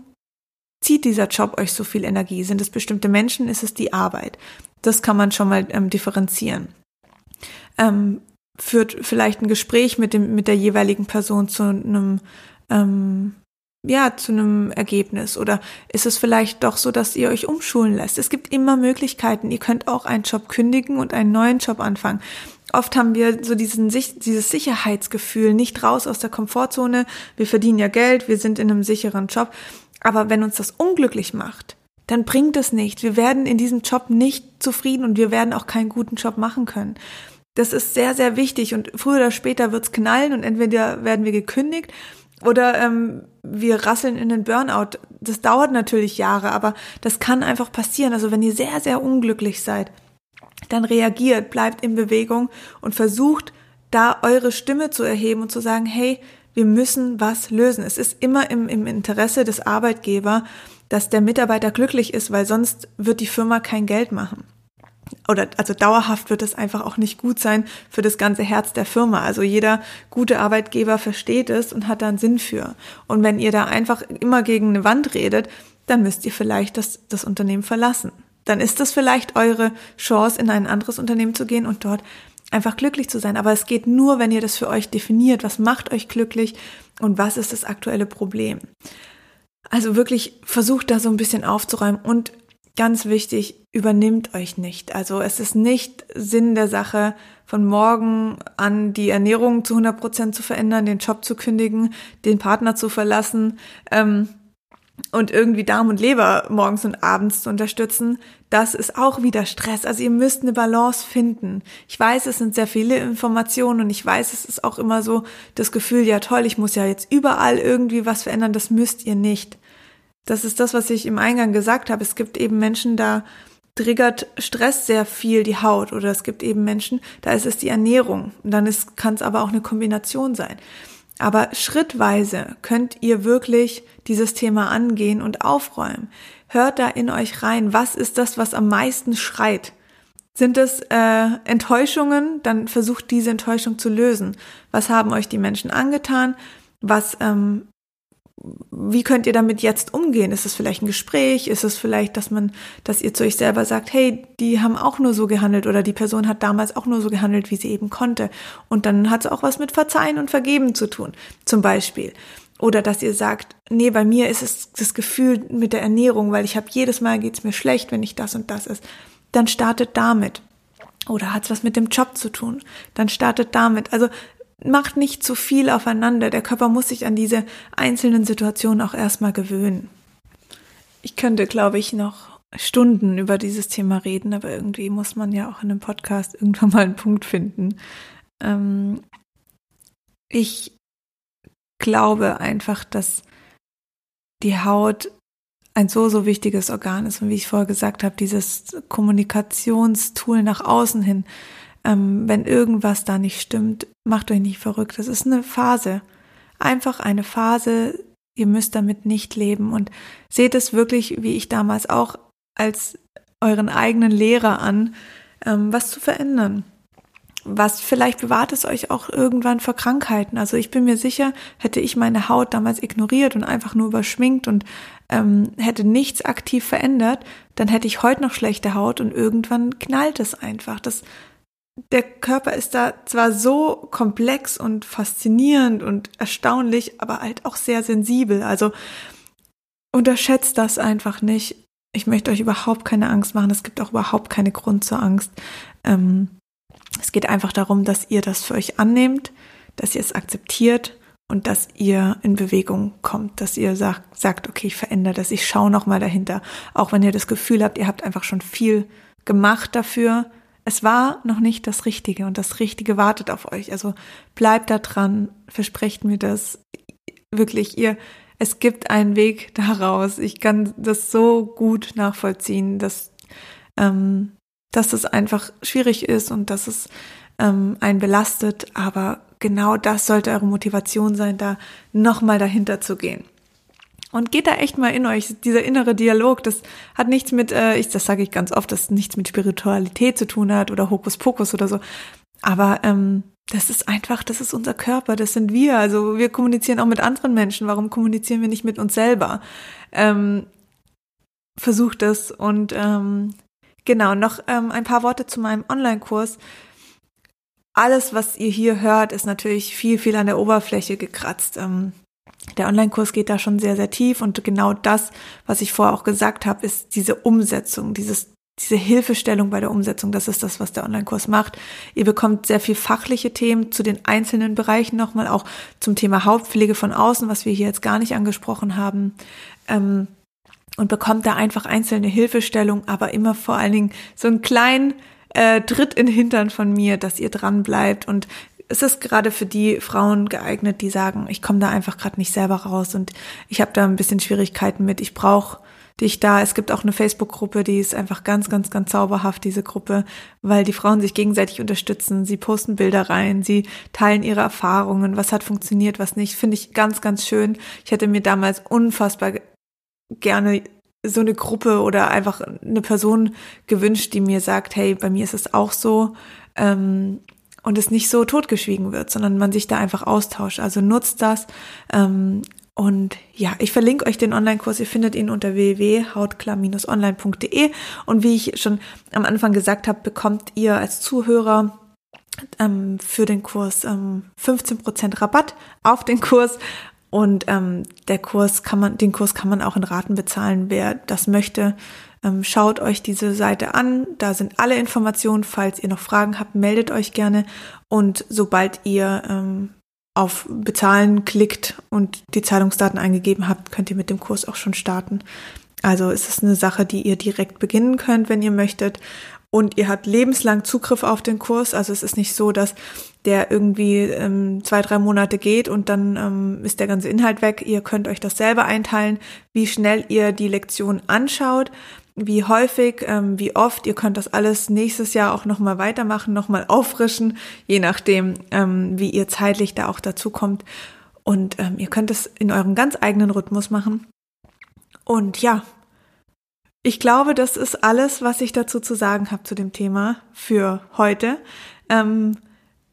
zieht dieser Job euch so viel Energie? Sind es bestimmte Menschen? Ist es die Arbeit? Das kann man schon mal ähm, differenzieren. Ähm, führt vielleicht ein Gespräch mit dem mit der jeweiligen Person zu einem ähm, ja zu einem Ergebnis oder ist es vielleicht doch so, dass ihr euch umschulen lässt? Es gibt immer Möglichkeiten. Ihr könnt auch einen Job kündigen und einen neuen Job anfangen. Oft haben wir so diesen, dieses Sicherheitsgefühl, nicht raus aus der Komfortzone. Wir verdienen ja Geld, wir sind in einem sicheren Job. Aber wenn uns das unglücklich macht, dann bringt es nicht. Wir werden in diesem Job nicht zufrieden und wir werden auch keinen guten Job machen können. Das ist sehr, sehr wichtig und früher oder später wird's knallen und entweder werden wir gekündigt oder ähm, wir rasseln in den Burnout. Das dauert natürlich Jahre, aber das kann einfach passieren. Also wenn ihr sehr, sehr unglücklich seid, dann reagiert, bleibt in Bewegung und versucht da eure Stimme zu erheben und zu sagen, hey, wir müssen was lösen. Es ist immer im, im Interesse des Arbeitgeber, dass der Mitarbeiter glücklich ist, weil sonst wird die Firma kein Geld machen. Oder also dauerhaft wird es einfach auch nicht gut sein für das ganze Herz der Firma. Also jeder gute Arbeitgeber versteht es und hat da einen Sinn für. Und wenn ihr da einfach immer gegen eine Wand redet, dann müsst ihr vielleicht das, das Unternehmen verlassen. Dann ist das vielleicht eure Chance, in ein anderes Unternehmen zu gehen und dort einfach glücklich zu sein. Aber es geht nur, wenn ihr das für euch definiert. Was macht euch glücklich und was ist das aktuelle Problem? Also wirklich versucht da so ein bisschen aufzuräumen und ganz wichtig, übernimmt euch nicht. Also es ist nicht Sinn der Sache, von morgen an die Ernährung zu 100 Prozent zu verändern, den Job zu kündigen, den Partner zu verlassen. Ähm, und irgendwie Darm und Leber morgens und abends zu unterstützen, das ist auch wieder Stress. Also ihr müsst eine Balance finden. Ich weiß, es sind sehr viele Informationen und ich weiß, es ist auch immer so das Gefühl, ja toll, ich muss ja jetzt überall irgendwie was verändern, das müsst ihr nicht. Das ist das, was ich im Eingang gesagt habe. Es gibt eben Menschen, da triggert Stress sehr viel die Haut oder es gibt eben Menschen, da ist es die Ernährung und dann kann es aber auch eine Kombination sein. Aber schrittweise könnt ihr wirklich dieses Thema angehen und aufräumen. Hört da in euch rein, was ist das, was am meisten schreit? Sind es äh, Enttäuschungen? Dann versucht diese Enttäuschung zu lösen. Was haben euch die Menschen angetan? Was ähm, wie könnt ihr damit jetzt umgehen? Ist es vielleicht ein Gespräch? Ist es vielleicht, dass man, dass ihr zu euch selber sagt, hey, die haben auch nur so gehandelt oder die Person hat damals auch nur so gehandelt, wie sie eben konnte. Und dann hat es auch was mit Verzeihen und Vergeben zu tun, zum Beispiel. Oder dass ihr sagt, nee, bei mir ist es das Gefühl mit der Ernährung, weil ich habe jedes Mal geht's mir schlecht, wenn ich das und das ist. Dann startet damit. Oder hat es was mit dem Job zu tun? Dann startet damit. Also macht nicht zu viel aufeinander. Der Körper muss sich an diese einzelnen Situationen auch erstmal gewöhnen. Ich könnte, glaube ich, noch Stunden über dieses Thema reden, aber irgendwie muss man ja auch in einem Podcast irgendwann mal einen Punkt finden. Ähm, ich glaube einfach, dass die Haut ein so, so wichtiges Organ ist. Und wie ich vorher gesagt habe, dieses Kommunikationstool nach außen hin, ähm, wenn irgendwas da nicht stimmt, macht euch nicht verrückt. Das ist eine Phase. Einfach eine Phase. Ihr müsst damit nicht leben und seht es wirklich, wie ich damals auch, als euren eigenen Lehrer an, ähm, was zu verändern. Was vielleicht bewahrt es euch auch irgendwann vor Krankheiten. Also ich bin mir sicher, hätte ich meine Haut damals ignoriert und einfach nur überschminkt und ähm, hätte nichts aktiv verändert, dann hätte ich heute noch schlechte Haut und irgendwann knallt es einfach. Das der Körper ist da zwar so komplex und faszinierend und erstaunlich, aber halt auch sehr sensibel. Also unterschätzt das einfach nicht. Ich möchte euch überhaupt keine Angst machen. Es gibt auch überhaupt keine Grund zur Angst. Ähm, es geht einfach darum, dass ihr das für euch annehmt, dass ihr es akzeptiert und dass ihr in Bewegung kommt, dass ihr sagt, sagt okay, ich verändere das, ich schaue nochmal dahinter. Auch wenn ihr das Gefühl habt, ihr habt einfach schon viel gemacht dafür, es war noch nicht das Richtige und das Richtige wartet auf euch. Also bleibt da dran, versprecht mir das wirklich ihr. Es gibt einen Weg daraus. Ich kann das so gut nachvollziehen, dass, ähm, dass es einfach schwierig ist und dass es ähm, einen belastet. Aber genau das sollte eure Motivation sein, da nochmal dahinter zu gehen. Und geht da echt mal in euch, dieser innere Dialog, das hat nichts mit, äh, ich, das sage ich ganz oft, das nichts mit Spiritualität zu tun hat oder Hokuspokus oder so. Aber ähm, das ist einfach, das ist unser Körper, das sind wir. Also wir kommunizieren auch mit anderen Menschen. Warum kommunizieren wir nicht mit uns selber? Ähm, versucht es und ähm, genau, noch ähm, ein paar Worte zu meinem Online-Kurs. Alles, was ihr hier hört, ist natürlich viel, viel an der Oberfläche gekratzt. Ähm, der Online-Kurs geht da schon sehr, sehr tief und genau das, was ich vorher auch gesagt habe, ist diese Umsetzung, dieses diese Hilfestellung bei der Umsetzung, das ist das, was der Online-Kurs macht. Ihr bekommt sehr viel fachliche Themen zu den einzelnen Bereichen nochmal, auch zum Thema Hauptpflege von außen, was wir hier jetzt gar nicht angesprochen haben. Ähm, und bekommt da einfach einzelne Hilfestellung, aber immer vor allen Dingen so einen kleinen äh, Tritt in Hintern von mir, dass ihr dran bleibt und es ist gerade für die Frauen geeignet, die sagen, ich komme da einfach gerade nicht selber raus und ich habe da ein bisschen Schwierigkeiten mit. Ich brauche dich da. Es gibt auch eine Facebook-Gruppe, die ist einfach ganz, ganz, ganz zauberhaft, diese Gruppe, weil die Frauen sich gegenseitig unterstützen. Sie posten Bilder rein, sie teilen ihre Erfahrungen, was hat funktioniert, was nicht. Finde ich ganz, ganz schön. Ich hätte mir damals unfassbar gerne so eine Gruppe oder einfach eine Person gewünscht, die mir sagt, hey, bei mir ist es auch so. Ähm, und es nicht so totgeschwiegen wird, sondern man sich da einfach austauscht. Also nutzt das. Ähm, und ja, ich verlinke euch den Online-Kurs. Ihr findet ihn unter www.hautklar-online.de. Und wie ich schon am Anfang gesagt habe, bekommt ihr als Zuhörer ähm, für den Kurs ähm, 15% Rabatt auf den Kurs. Und ähm, der Kurs kann man, den Kurs kann man auch in Raten bezahlen, wer das möchte. Ähm, schaut euch diese Seite an. Da sind alle Informationen. Falls ihr noch Fragen habt, meldet euch gerne. Und sobald ihr ähm, auf Bezahlen klickt und die Zahlungsdaten eingegeben habt, könnt ihr mit dem Kurs auch schon starten. Also ist es eine Sache, die ihr direkt beginnen könnt, wenn ihr möchtet. Und ihr habt lebenslang Zugriff auf den Kurs. Also es ist nicht so, dass der irgendwie ähm, zwei, drei Monate geht und dann ähm, ist der ganze Inhalt weg. Ihr könnt euch das selber einteilen, wie schnell ihr die Lektion anschaut wie häufig, ähm, wie oft. Ihr könnt das alles nächstes Jahr auch nochmal weitermachen, nochmal auffrischen, je nachdem, ähm, wie ihr zeitlich da auch dazu kommt. Und ähm, ihr könnt es in eurem ganz eigenen Rhythmus machen. Und ja, ich glaube, das ist alles, was ich dazu zu sagen habe zu dem Thema für heute. Ähm,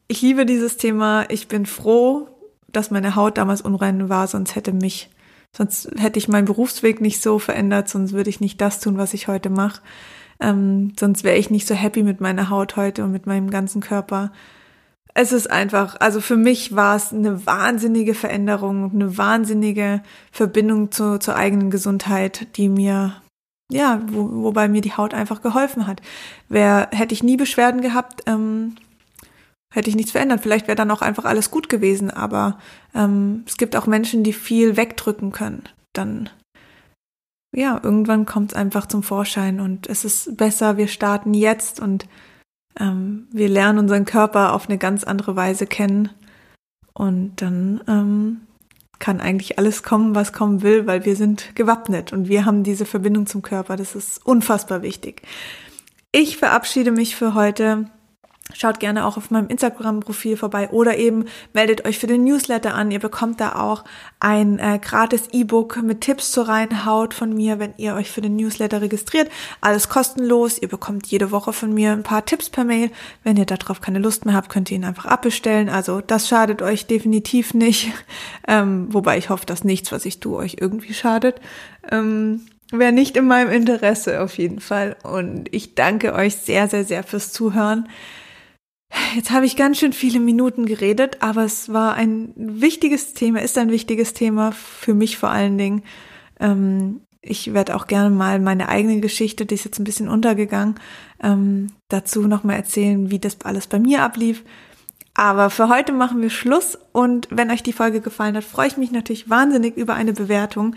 ich liebe dieses Thema. Ich bin froh, dass meine Haut damals unrein war, sonst hätte mich Sonst hätte ich meinen Berufsweg nicht so verändert, sonst würde ich nicht das tun, was ich heute mache. Ähm, sonst wäre ich nicht so happy mit meiner Haut heute und mit meinem ganzen Körper. Es ist einfach, also für mich war es eine wahnsinnige Veränderung, eine wahnsinnige Verbindung zu, zur eigenen Gesundheit, die mir, ja, wo, wobei mir die Haut einfach geholfen hat. Wer hätte ich nie Beschwerden gehabt, ähm, hätte ich nichts verändert. Vielleicht wäre dann auch einfach alles gut gewesen, aber ähm, es gibt auch Menschen, die viel wegdrücken können. Dann, ja, irgendwann kommt es einfach zum Vorschein und es ist besser, wir starten jetzt und ähm, wir lernen unseren Körper auf eine ganz andere Weise kennen und dann ähm, kann eigentlich alles kommen, was kommen will, weil wir sind gewappnet und wir haben diese Verbindung zum Körper. Das ist unfassbar wichtig. Ich verabschiede mich für heute Schaut gerne auch auf meinem Instagram-Profil vorbei oder eben meldet euch für den Newsletter an. Ihr bekommt da auch ein äh, gratis E-Book mit Tipps zur reinen Haut von mir, wenn ihr euch für den Newsletter registriert. Alles kostenlos. Ihr bekommt jede Woche von mir ein paar Tipps per Mail. Wenn ihr darauf keine Lust mehr habt, könnt ihr ihn einfach abbestellen. Also das schadet euch definitiv nicht. Ähm, wobei ich hoffe, dass nichts, was ich tue, euch irgendwie schadet. Ähm, Wäre nicht in meinem Interesse auf jeden Fall. Und ich danke euch sehr, sehr, sehr fürs Zuhören. Jetzt habe ich ganz schön viele Minuten geredet, aber es war ein wichtiges Thema, ist ein wichtiges Thema für mich vor allen Dingen. Ähm, ich werde auch gerne mal meine eigene Geschichte, die ist jetzt ein bisschen untergegangen, ähm, dazu nochmal erzählen, wie das alles bei mir ablief. Aber für heute machen wir Schluss und wenn euch die Folge gefallen hat, freue ich mich natürlich wahnsinnig über eine Bewertung.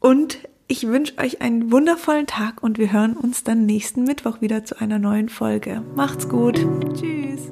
Und ich wünsche euch einen wundervollen Tag und wir hören uns dann nächsten Mittwoch wieder zu einer neuen Folge. Macht's gut. Tschüss.